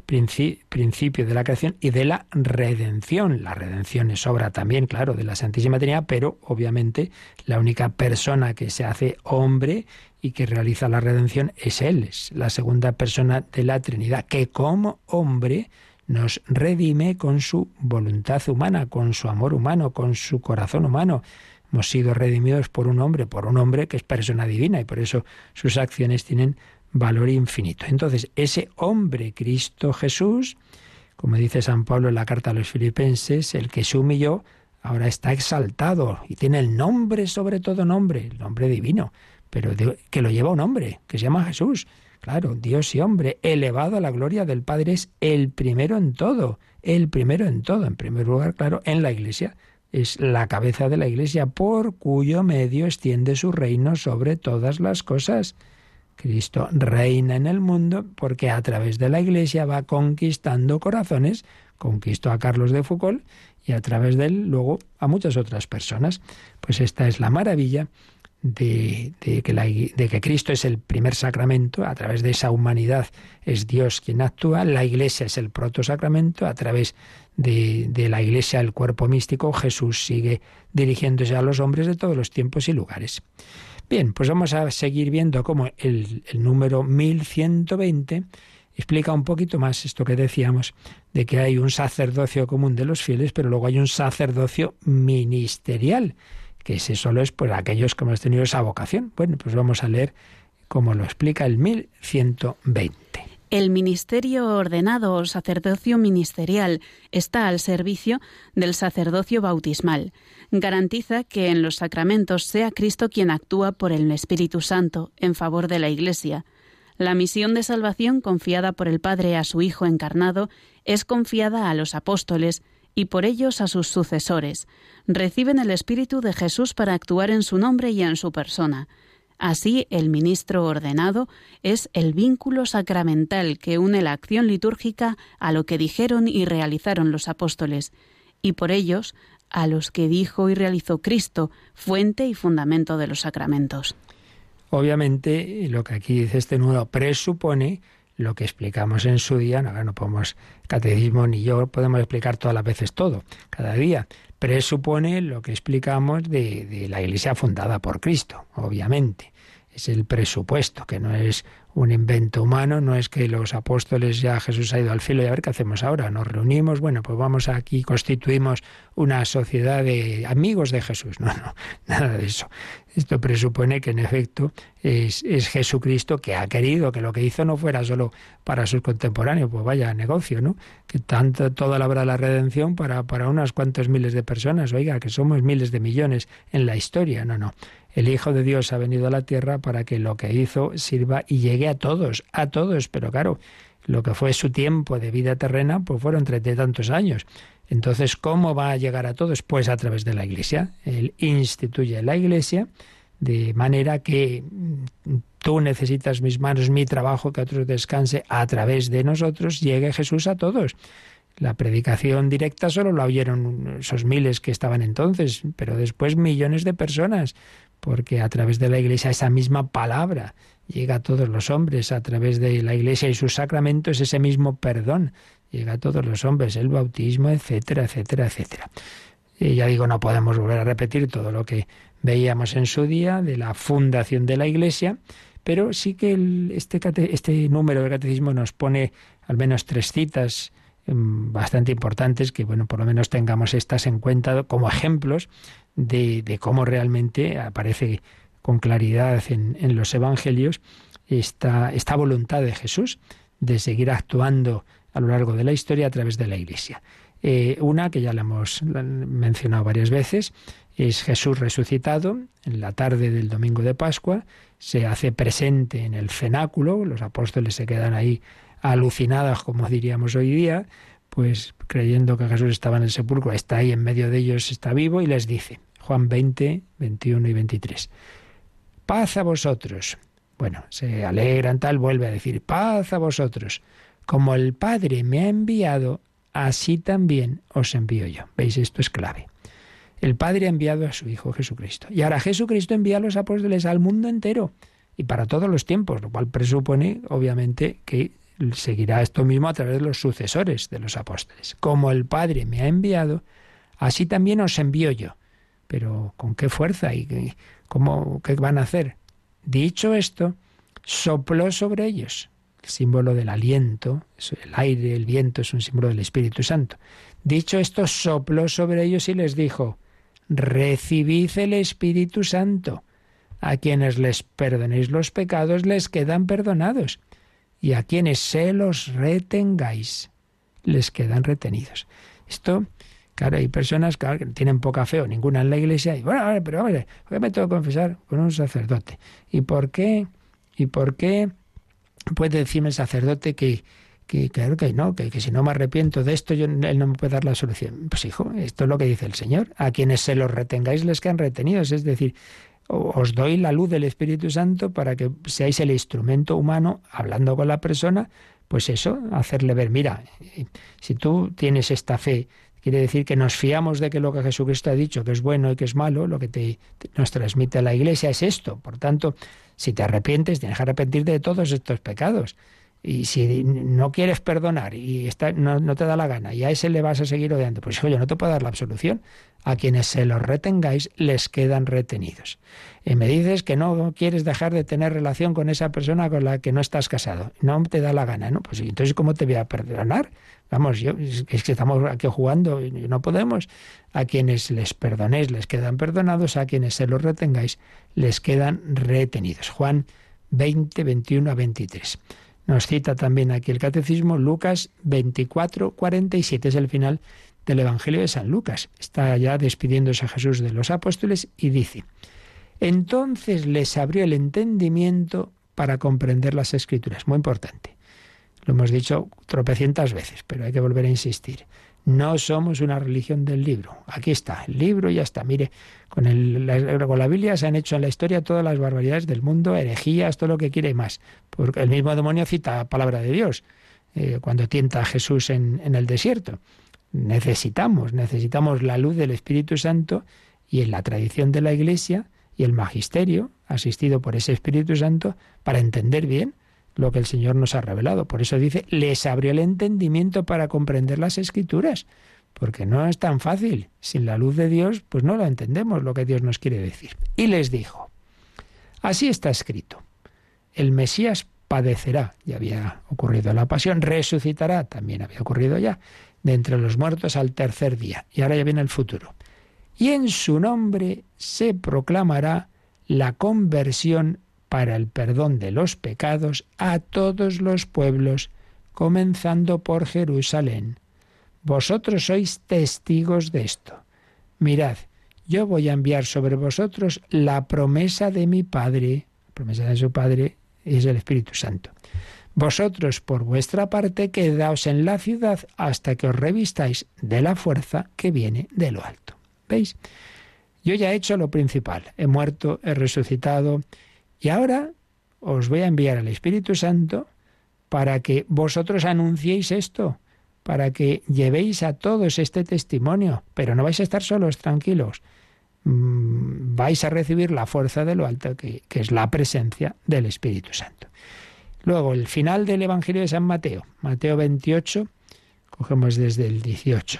principio de la creación y de la redención. La redención es obra también, claro, de la Santísima Trinidad, pero obviamente la única persona que se hace hombre y que realiza la redención es Él, es la segunda persona de la Trinidad, que como hombre nos redime con su voluntad humana, con su amor humano, con su corazón humano. Hemos sido redimidos por un hombre, por un hombre que es persona divina y por eso sus acciones tienen valor infinito. Entonces, ese hombre, Cristo Jesús, como dice San Pablo en la carta a los filipenses, el que se humilló, ahora está exaltado y tiene el nombre sobre todo nombre, el nombre divino, pero que lo lleva un hombre, que se llama Jesús. Claro, Dios y hombre, elevado a la gloria del Padre, es el primero en todo, el primero en todo. En primer lugar, claro, en la Iglesia. Es la cabeza de la Iglesia, por cuyo medio extiende su reino sobre todas las cosas. Cristo reina en el mundo porque a través de la Iglesia va conquistando corazones, conquistó a Carlos de Foucault y a través de él luego a muchas otras personas. Pues esta es la maravilla de, que de, que Cristo es el primer sacramento, a través de esa humanidad es Dios quien actúa, la Iglesia es el protosacramento, a través de, de, la Iglesia, el cuerpo místico, Jesús sigue dirigiéndose a los hombres de todos los tiempos y lugares. Bien, pues vamos a seguir viendo cómo el, el número 1120 explica un poquito más esto que decíamos, de que hay un sacerdocio común de los fieles, pero luego hay un sacerdocio ministerial, que ese solo es por aquellos que hemos tenido esa vocación. Bueno, pues vamos a leer cómo lo explica el 1120. El ministerio ordenado o sacerdocio ministerial está al servicio del sacerdocio bautismal garantiza que en los sacramentos sea Cristo quien actúa por el Espíritu Santo en favor de la Iglesia. La misión de salvación confiada por el Padre a su Hijo encarnado es confiada a los apóstoles y por ellos a sus sucesores. Reciben el Espíritu de Jesús para actuar en su nombre y en su persona. Así, el ministro ordenado es el vínculo sacramental que une la acción litúrgica a lo que dijeron y realizaron los apóstoles, y por ellos a los que dijo y realizó Cristo, fuente y fundamento de los sacramentos. Obviamente, lo que aquí dice este nudo presupone lo que explicamos en su día, no, no podemos, catecismo ni yo podemos explicar todas las veces todo, cada día, presupone lo que explicamos de, de la Iglesia fundada por Cristo, obviamente. Es el presupuesto, que no es un invento humano, no es que los apóstoles ya Jesús ha ido al cielo y a ver qué hacemos ahora, nos reunimos, bueno, pues vamos aquí, constituimos una sociedad de amigos de Jesús. No, no, nada de eso. Esto presupone que en efecto es, es, Jesucristo que ha querido que lo que hizo no fuera solo para sus contemporáneos, pues vaya negocio, ¿no? Que tanto toda la obra de la redención para, para unas cuantas miles de personas, oiga, que somos miles de millones en la historia, no, no. El Hijo de Dios ha venido a la tierra para que lo que hizo sirva y llegue a todos, a todos, pero claro, lo que fue su tiempo de vida terrena, pues fueron treinta y tantos años. Entonces, ¿cómo va a llegar a todos? Pues a través de la Iglesia. Él instituye la Iglesia de manera que mm, tú necesitas mis manos, mi trabajo, que otros descanse, a través de nosotros llegue Jesús a todos. La predicación directa solo la oyeron esos miles que estaban entonces, pero después millones de personas porque a través de la Iglesia esa misma palabra llega a todos los hombres, a través de la Iglesia y sus sacramentos ese mismo perdón llega a todos los hombres, el bautismo, etcétera, etcétera, etcétera. Y ya digo, no podemos volver a repetir todo lo que veíamos en su día de la fundación de la Iglesia, pero sí que este, este número de catecismo nos pone al menos tres citas em, bastante importantes que, bueno, por lo menos tengamos estas en cuenta como ejemplos de, cómo realmente aparece con claridad en, los evangelios esta, esta voluntad de Jesús de seguir actuando a lo largo de la historia a través de la Iglesia. Eh, una que ya la hemos mencionado varias veces es Jesús resucitado en la tarde del domingo de Pascua, se hace presente en el cenáculo, los apóstoles se quedan ahí alucinados, como diríamos hoy día, pues creyendo que Jesús estaba en el sepulcro, está ahí en medio de ellos, está vivo y les dice, Juan 20, 21 y 23. Paz a vosotros. Bueno, se alegran tal, vuelve a decir, paz a vosotros. Como el Padre me ha enviado, así también os envío yo. ¿Veis? Esto es clave. El Padre ha enviado a su Hijo Jesucristo. Y ahora Jesucristo envía a los apóstoles al mundo entero y para todos los tiempos, lo cual presupone, obviamente, que seguirá esto mismo a través de los sucesores de los apóstoles. Como el Padre me ha enviado, así también os envío yo. Pero ¿con qué fuerza y cómo qué van a hacer? Dicho esto, sopló sobre ellos el símbolo del aliento, el aire, el viento es un símbolo del Espíritu Santo. Dicho esto, sopló sobre ellos y les dijo, recibid el Espíritu Santo. A quienes les perdonéis los pecados les quedan perdonados, y a quienes se los retengáis les quedan retenidos. Esto, claro, hay personas que tienen poca fe o ninguna en la iglesia y bueno, pero hombre, ¿por qué me tengo que confesar con un sacerdote? ¿Y por qué? ¿Y por qué puede decirme el sacerdote que, que que no, que, que, si no me arrepiento de esto, yo, él no me puede dar la solución. Pues hijo, esto es lo que dice el Señor. A quienes se los retengáis les quedan retenidos. Es decir, os doy la luz del Espíritu Santo para que seáis el instrumento humano hablando con la persona, pues eso, hacerle ver, mira, si tú tienes esta fe, quiere decir que nos fiamos de que lo que Jesucristo ha dicho, que es bueno y que es malo, lo que te, nos transmite la Iglesia es esto. Por tanto, si te arrepientes, tienes que arrepentirte de todos estos pecados. Y si no quieres perdonar y está, no, te da la gana y a ese le vas a seguir odiando, pues hijo, yo no te puedo dar la absolución. A quienes se los retengáis les quedan retenidos. Y me dices que no quieres dejar de tener relación con esa persona con la que no estás casado. No te da la gana, ¿no? Pues entonces, ¿cómo te voy a perdonar? Vamos, yo, es que estamos aquí jugando y no podemos. A quienes les perdonéis les quedan perdonados, a quienes se los retengáis les quedan retenidos. Juan 20, 21 a 23. Nos cita también aquí el catecismo Lucas 24, 47, es el final del Evangelio de San Lucas. Está ya despidiéndose a Jesús de los apóstoles y dice, entonces les abrió el entendimiento para comprender las escrituras. Muy importante. Lo hemos dicho tropecientas veces, pero hay que volver a insistir. No somos una religión del libro. Aquí está, el libro ya está. Mire, con, el, la, con la Biblia se han hecho en la historia todas las barbaridades del mundo, herejías, todo lo que quiere más. Porque el mismo demonio cita palabra de Dios eh, cuando tienta a Jesús en el desierto. Necesitamos, necesitamos la luz del Espíritu Santo y en la tradición de la Iglesia y el magisterio, asistido por ese Espíritu Santo, para entender bien lo que el Señor nos ha revelado. Por eso dice, les abrió el entendimiento para comprender las escrituras, porque no es tan fácil. Sin la luz de Dios, pues no lo entendemos lo que Dios nos quiere decir. Y les dijo, así está escrito, el Mesías padecerá, ya había ocurrido la pasión, resucitará, también había ocurrido ya, de entre los muertos al tercer día. Y ahora ya viene el futuro. Y en su nombre se proclamará la conversión para el perdón de los pecados a todos los pueblos, comenzando por Jerusalén. Vosotros sois testigos de esto. Mirad, yo voy a enviar sobre vosotros la promesa de mi Padre. Promesa de su Padre es el Espíritu Santo. Vosotros, por vuestra parte, quedaos en la ciudad hasta que os revistáis de la fuerza que viene de lo alto. ¿Veis? Yo ya he hecho lo principal. He muerto, he resucitado, y ahora os voy a enviar al Espíritu Santo para que vosotros anunciéis esto, para que llevéis a todos este testimonio, pero no vais a estar solos, tranquilos. Mm, vais a recibir la fuerza de lo alto, que, que es la presencia del Espíritu Santo. Luego, el final del Evangelio de San Mateo, Mateo 28, cogemos desde el 18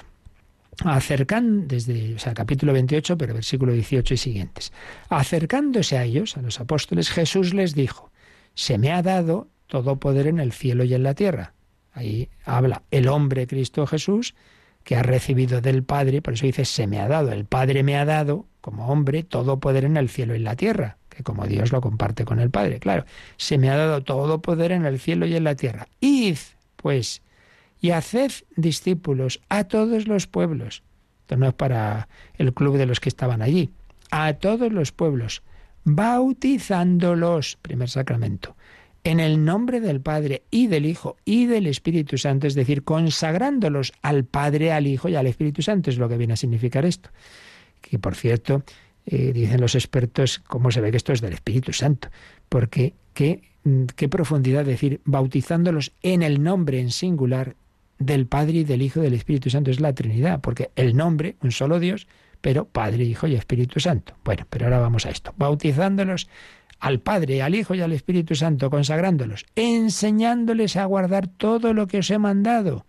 acercan desde o sea, capítulo 28, pero versículo 18 y siguientes. Acercándose a ellos, a los apóstoles, Jesús les dijo: Se me ha dado todo poder en el cielo y en la tierra. Ahí habla el hombre Cristo Jesús que ha recibido del Padre, por eso dice se me ha dado, el Padre me ha dado como hombre todo poder en el cielo y en la tierra, que como Dios lo comparte con el Padre, claro, se me ha dado todo poder en el cielo y en la tierra. Id, pues, y haced discípulos a todos los pueblos. Esto no es para el club de los que estaban allí. A todos los pueblos, bautizándolos, primer sacramento, en el nombre del Padre y del Hijo y del Espíritu Santo, es decir, consagrándolos al Padre, al Hijo y al Espíritu Santo, es lo que viene a significar esto. Que por cierto, eh, dicen los expertos, cómo se ve que esto es del Espíritu Santo, porque qué, qué profundidad decir, bautizándolos en el nombre en singular del Padre y del Hijo y del Espíritu Santo. Es la Trinidad, porque el nombre, un solo Dios, pero Padre, Hijo y Espíritu Santo. Bueno, pero ahora vamos a esto. Bautizándolos al Padre, al Hijo y al Espíritu Santo, consagrándolos, enseñándoles a guardar todo lo que os he mandado.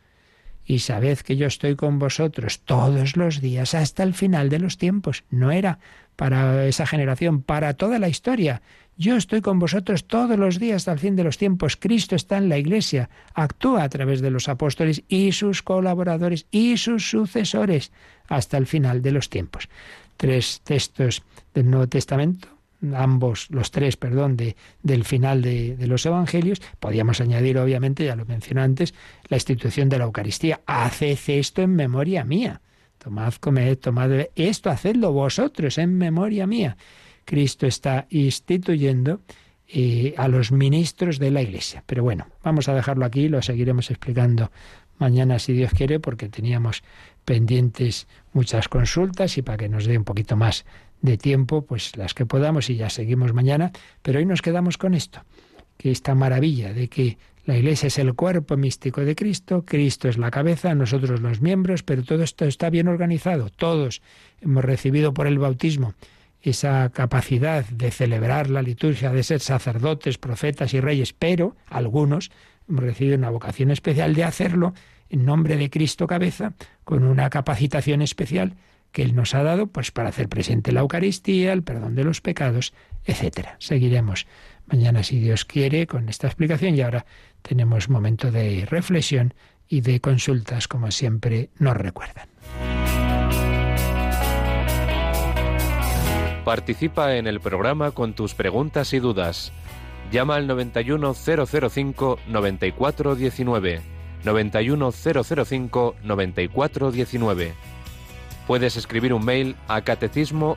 Y sabed que yo estoy con vosotros todos los días hasta el final de los tiempos. No era para esa generación, para toda la historia. Yo estoy con vosotros todos los días hasta el fin de los tiempos. Cristo está en la Iglesia, actúa a través de los apóstoles y sus colaboradores y sus sucesores hasta el final de los tiempos. Tres textos del Nuevo Testamento, ambos, los tres, perdón, de, del final de, de, los Evangelios. Podríamos añadir, obviamente, ya lo mencioné antes, la institución de la Eucaristía. Haced esto en memoria mía. Tomad, comed, tomad, esto hacedlo vosotros en memoria mía. Cristo está instituyendo eh, a los ministros de la Iglesia. Pero bueno, vamos a dejarlo aquí, lo seguiremos explicando mañana si Dios quiere, porque teníamos pendientes muchas consultas y para que nos dé un poquito más de tiempo, pues las que podamos y ya seguimos mañana. Pero hoy nos quedamos con esto, que esta maravilla de que la Iglesia es el cuerpo místico de Cristo, Cristo es la cabeza, nosotros los miembros, pero todo esto está bien organizado. Todos hemos recibido por el bautismo esa capacidad de celebrar la liturgia, de ser sacerdotes, profetas y reyes, pero algunos hemos recibido una vocación especial de hacerlo en nombre de Cristo cabeza, con una capacitación especial que Él nos ha dado pues para hacer presente la Eucaristía, el perdón de los pecados, etcétera. Seguiremos mañana, si Dios quiere, con esta explicación y ahora tenemos momento de reflexión y de consultas, como siempre nos recuerdan. Participa en el programa con tus preguntas y dudas. Llama al 91005-9419. 91005-9419. Puedes escribir un mail a catecismo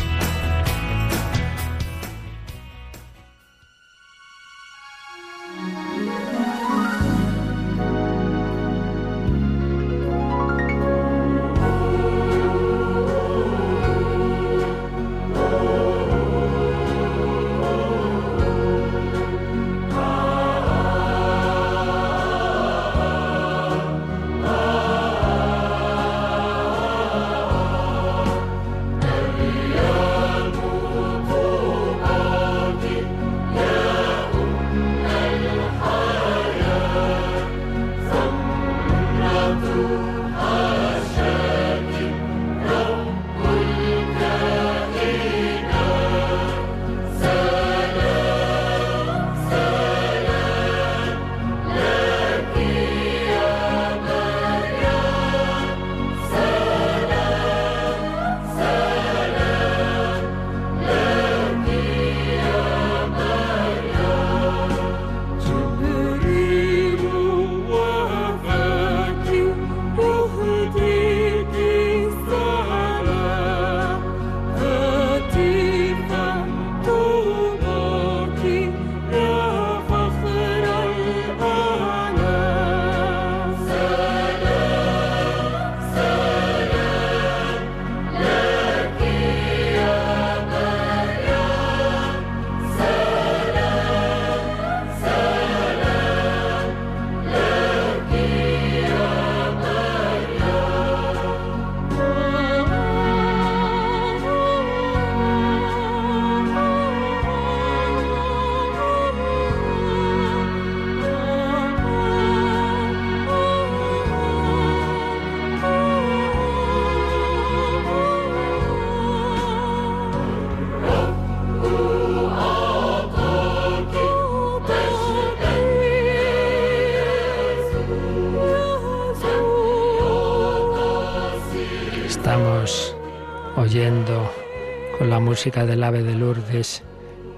música del ave de Lourdes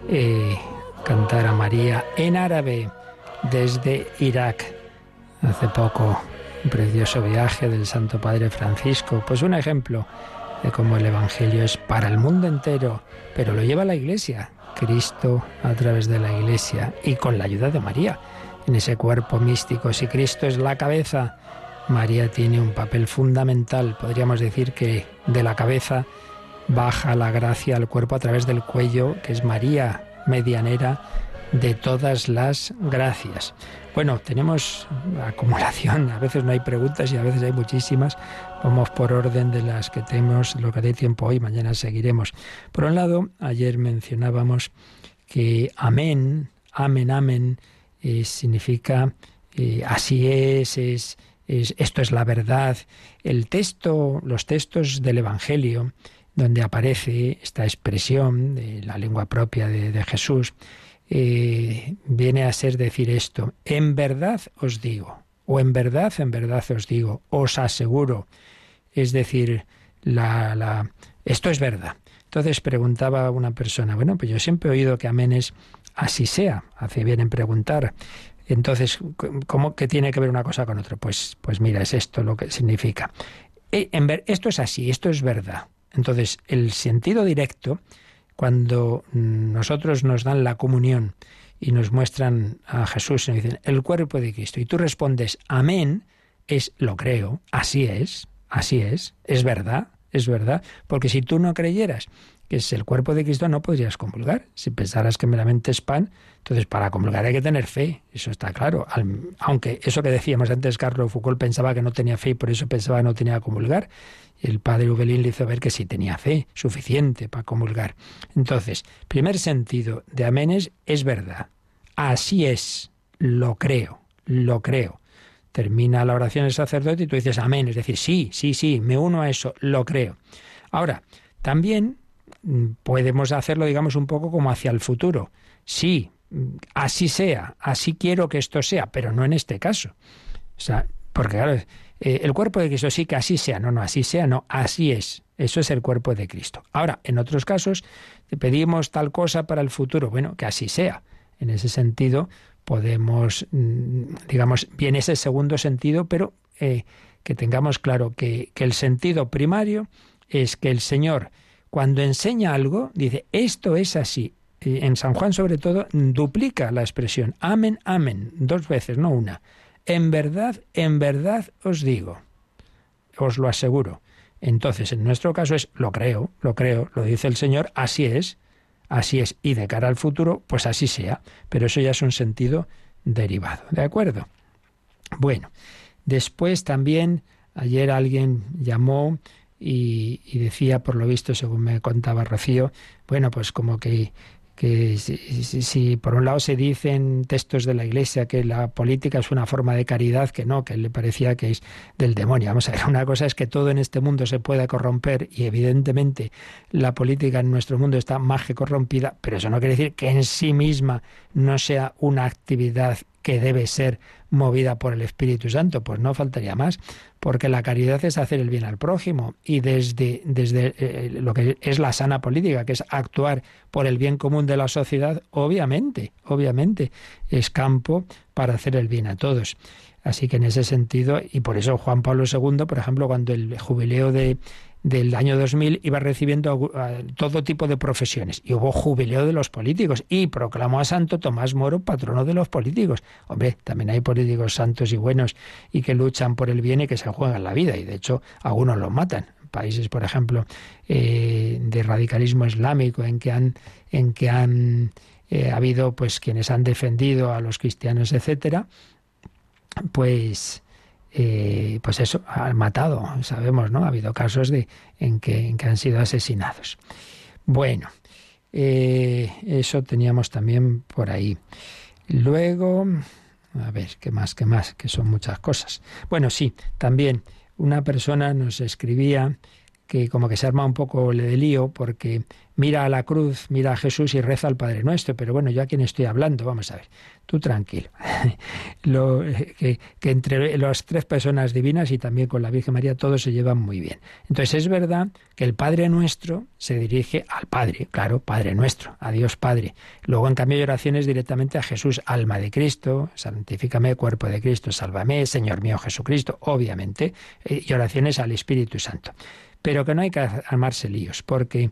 eh, cantar a María en árabe desde Irak. Hace poco un precioso viaje del Santo Padre Francisco. Pues un ejemplo de cómo el Evangelio es para el mundo entero, pero lo lleva la Iglesia. Cristo a través de la Iglesia y con la ayuda de María en ese cuerpo místico. Si Cristo es la cabeza, María tiene un papel fundamental. Podríamos decir que de la cabeza baja la gracia al cuerpo a través del cuello, que es María, medianera de todas las gracias. Bueno, tenemos acumulación, a veces no hay preguntas y a veces hay muchísimas. Vamos por orden de las que tenemos, lo que dé tiempo hoy, mañana seguiremos. Por un lado, ayer mencionábamos que amén, amén, amén, eh, significa eh, así es, es, esto es la verdad. El texto, los textos del Evangelio, donde aparece esta expresión de la lengua propia de Jesús, eh, viene a ser decir esto, en verdad os digo, o en verdad, en verdad os digo, os aseguro. Es decir, la, la, esto es verdad. Entonces preguntaba una persona, bueno, pues yo siempre he oído que amén es así sea, hace bien en preguntar. Entonces, ¿cómo que tiene que ver una cosa con otra? Pues, pues mira, es esto lo que significa. Eh, esto es así, esto es verdad. Entonces, el sentido directo cuando nosotros nos dan la comunión y nos muestran a Jesús y nos dicen el cuerpo de Cristo y tú respondes amén, es lo creo, así es, así es, es verdad, es verdad, porque si tú no creyeras que es el cuerpo de Cristo no podrías comulgar. Si pensaras que meramente es pan, entonces para comulgar hay que tener fe, eso está claro. aunque eso que decíamos antes, Carlos Foucault pensaba que no tenía fe y por eso pensaba que no tenía que comulgar el padre Ubelín le hizo ver que sí tenía fe suficiente para comulgar. Entonces, primer sentido de aménes es verdad. Así es, lo creo, lo creo. Termina la oración del sacerdote y tú dices amén, es decir, sí, sí, sí, me uno a eso, lo creo. Ahora, también mm, podemos hacerlo, digamos, un poco como hacia el futuro. Sí, así sea, así quiero que esto sea, pero no en este caso. O sea, porque claro, eh, el cuerpo de Cristo sí que así sea, no, no, así sea, no, así es. Eso es el cuerpo de Cristo. Ahora, en otros casos, pedimos tal cosa para el futuro, bueno, que así sea. En ese sentido, podemos, mm, digamos, bien ese segundo sentido, pero eh, que tengamos claro que el sentido primario es que el Señor, cuando enseña algo, dice, esto es así. En San Juan, sobre todo, duplica la expresión, amén, amén, dos veces, no una. En verdad, en verdad os digo, os lo aseguro. Entonces, en nuestro caso es, lo creo, lo creo, lo dice el Señor, así es, así es, y de cara al futuro, pues así sea, pero eso ya es un sentido derivado, ¿de acuerdo? Bueno, después también, ayer alguien llamó y, y decía, por lo visto, según me contaba Rocío, bueno, pues como que que si, por un lado se dicen textos de la Iglesia que la política es una forma de caridad, que no, que le parecía que es del demonio. Vamos a ver, una cosa es que todo en este mundo se pueda corromper y evidentemente la política en nuestro mundo está más que corrompida, pero eso no quiere decir que en sí misma no sea una actividad que debe ser movida por el Espíritu Santo, pues no faltaría más, porque la caridad es hacer el bien al prójimo y desde, desde eh, lo que es la sana política, que es actuar por el bien común de la sociedad, obviamente, obviamente es campo para hacer el bien a todos. Así que en ese sentido, y por eso Juan Pablo II, por ejemplo, cuando el jubileo de del año 2000 iba recibiendo todo tipo de profesiones y hubo jubileo de los políticos y proclamó a Santo Tomás Moro patrono de los políticos. Hombre, también hay políticos santos y buenos y que luchan por el bien y que se juegan la vida y de hecho algunos los matan. Países, por ejemplo, eh, de radicalismo islámico en que han, en que han eh, habido pues quienes han defendido a los cristianos, etcétera, pues eh, pues eso, han matado, sabemos, ¿no? Ha habido casos de, en, que, en que han sido asesinados. Bueno, eh, eso teníamos también por ahí. Luego, a ver, ¿qué más, qué más? Que son muchas cosas. Bueno, sí, también una persona nos escribía que como que se arma un poco el de lío porque mira a la cruz, mira a Jesús y reza al Padre Nuestro, pero bueno, yo a quién estoy hablando, vamos a ver, tú tranquilo, Lo, que, entre las tres personas divinas y también con la Virgen María todos se llevan muy bien. Entonces es verdad que el Padre Nuestro se dirige al Padre, claro, Padre Nuestro, a Dios Padre. Luego en cambio hay oraciones directamente a Jesús, alma de Cristo, santifícame, cuerpo de Cristo, sálvame, Señor mío Jesucristo, obviamente, eh, y oraciones al Espíritu Santo pero que no hay que armarse líos, porque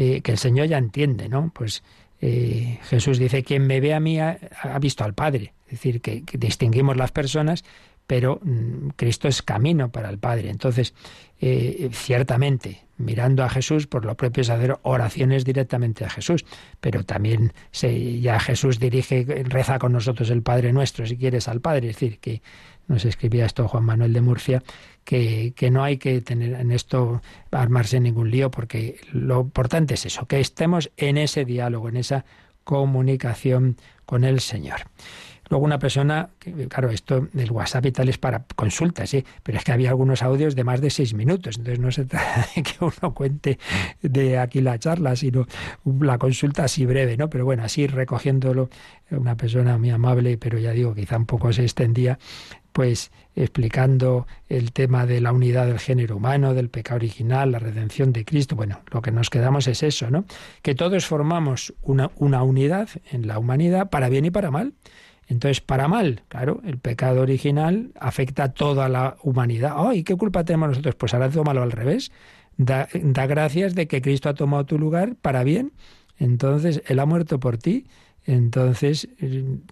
eh, que el Señor ya entiende, ¿no? Pues eh, Jesús dice, quien me ve a mí ha, visto al Padre, es decir, que, distinguimos las personas, pero mm, Cristo es camino para el Padre. Entonces, eh, ciertamente, mirando a Jesús, por lo propio es hacer oraciones directamente a Jesús, pero también ya Jesús dirige, reza con nosotros el Padre nuestro, si quieres, al Padre. Es decir, que nos escribía esto Juan Manuel de Murcia, que, que, no hay que tener en esto armarse ningún lío, porque lo importante es eso, que estemos en ese diálogo, en esa comunicación con el Señor. Luego una persona, claro, esto del WhatsApp y tal es para consultas, sí, pero es que había algunos audios de más de seis minutos, entonces no se trata de que uno cuente de aquí la charla, sino la consulta así breve, ¿no? Pero bueno, así recogiéndolo, una persona muy amable, pero ya digo, quizá un poco se extendía, pues explicando el tema de la unidad del género humano, del pecado original, la redención de Cristo. Bueno, lo que nos quedamos es eso, ¿no? Que todos formamos una, una unidad en la humanidad para bien y para mal. Entonces, para mal, claro, el pecado original afecta a toda la humanidad. ¡Ay, qué culpa tenemos nosotros! Pues ahora tómalo al revés. Da, da gracias de que Cristo ha tomado tu lugar para bien. Entonces, Él ha muerto por ti. Entonces,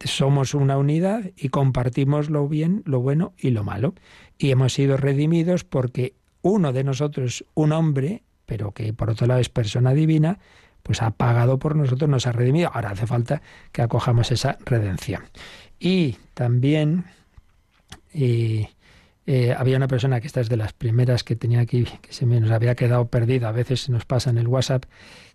somos una unidad y compartimos lo bien, lo bueno y lo malo. Y hemos sido redimidos porque uno de nosotros, un hombre, pero que por otro lado es persona divina, pues ha pagado por nosotros, nos ha redimido. Ahora hace falta que acojamos esa redención. Y también eh, había una persona que esta es de las primeras que tenía aquí, que se me nos había quedado perdida, a veces se nos pasa en el WhatsApp,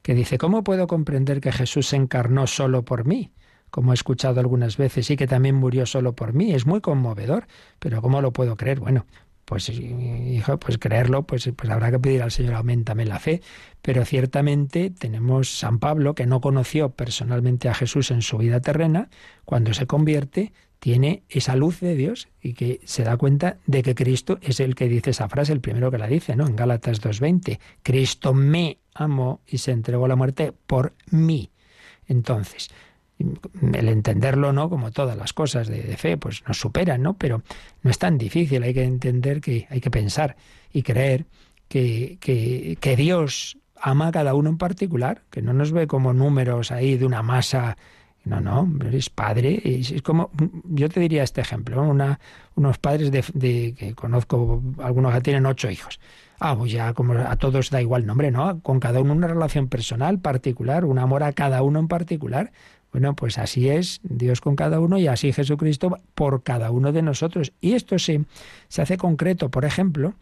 que dice, ¿cómo puedo comprender que Jesús se encarnó solo por mí? como he escuchado algunas veces, y que también murió solo por mí. Es muy conmovedor, pero ¿cómo lo puedo creer? Bueno, pues hijo, pues creerlo, pues, pues habrá que pedir al Señor aumentame la fe. Pero ciertamente tenemos San Pablo, que no conoció personalmente a Jesús en su vida terrena, cuando se convierte, tiene esa luz de Dios y que se da cuenta de que Cristo es el que dice esa frase, el primero que la dice, ¿no? En Gálatas 2.20, Cristo me amó y se entregó a la muerte por mí. Entonces, el entenderlo, ¿no? Como todas las cosas de, fe, pues nos superan, ¿no? Pero no es tan difícil, hay que entender que hay que pensar y creer que, que, que Dios ama a cada uno en particular, que no nos ve como números ahí de una masa. No, no, eres padre. Es como, yo te diría este ejemplo, una, unos padres de, que conozco, algunos que tienen ocho hijos. Ah, pues ya como a todos da igual nombre, ¿no? Con cada uno una relación personal, particular, un amor a cada uno en particular. Bueno, pues así es Dios con cada uno y así Jesucristo por cada uno de nosotros. Y esto se, se hace concreto, por ejemplo,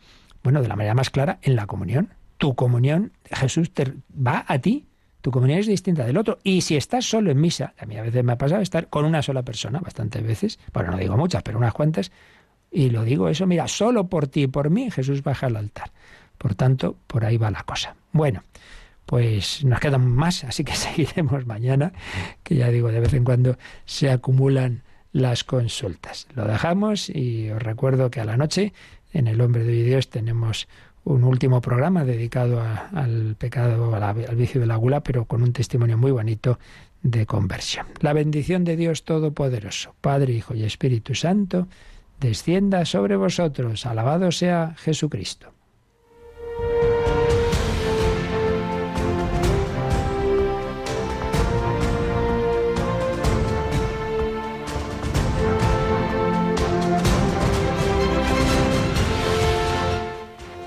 bueno, de la manera más clara, en la comunión. Tu comunión, Jesús te va a ti. Tu comunión es distinta del otro. Y si estás solo en misa, a mí a veces me ha pasado estar con una sola persona, bastantes veces, bueno, no digo muchas, pero unas cuantas, y lo digo eso, mira, solo por ti y por mí Jesús baja al altar. Por tanto, por ahí va la cosa. Bueno, pues nos quedan más, así que seguiremos mañana, que ya digo, de vez en cuando se acumulan las consultas. Lo dejamos y os recuerdo que a la noche en El Hombre de Dios tenemos un último programa dedicado al pecado, al vicio de la gula, pero con un testimonio muy bonito de conversión. La bendición de Dios Todopoderoso, Padre, Hijo y Espíritu Santo, descienda sobre vosotros. Alabado sea Jesucristo.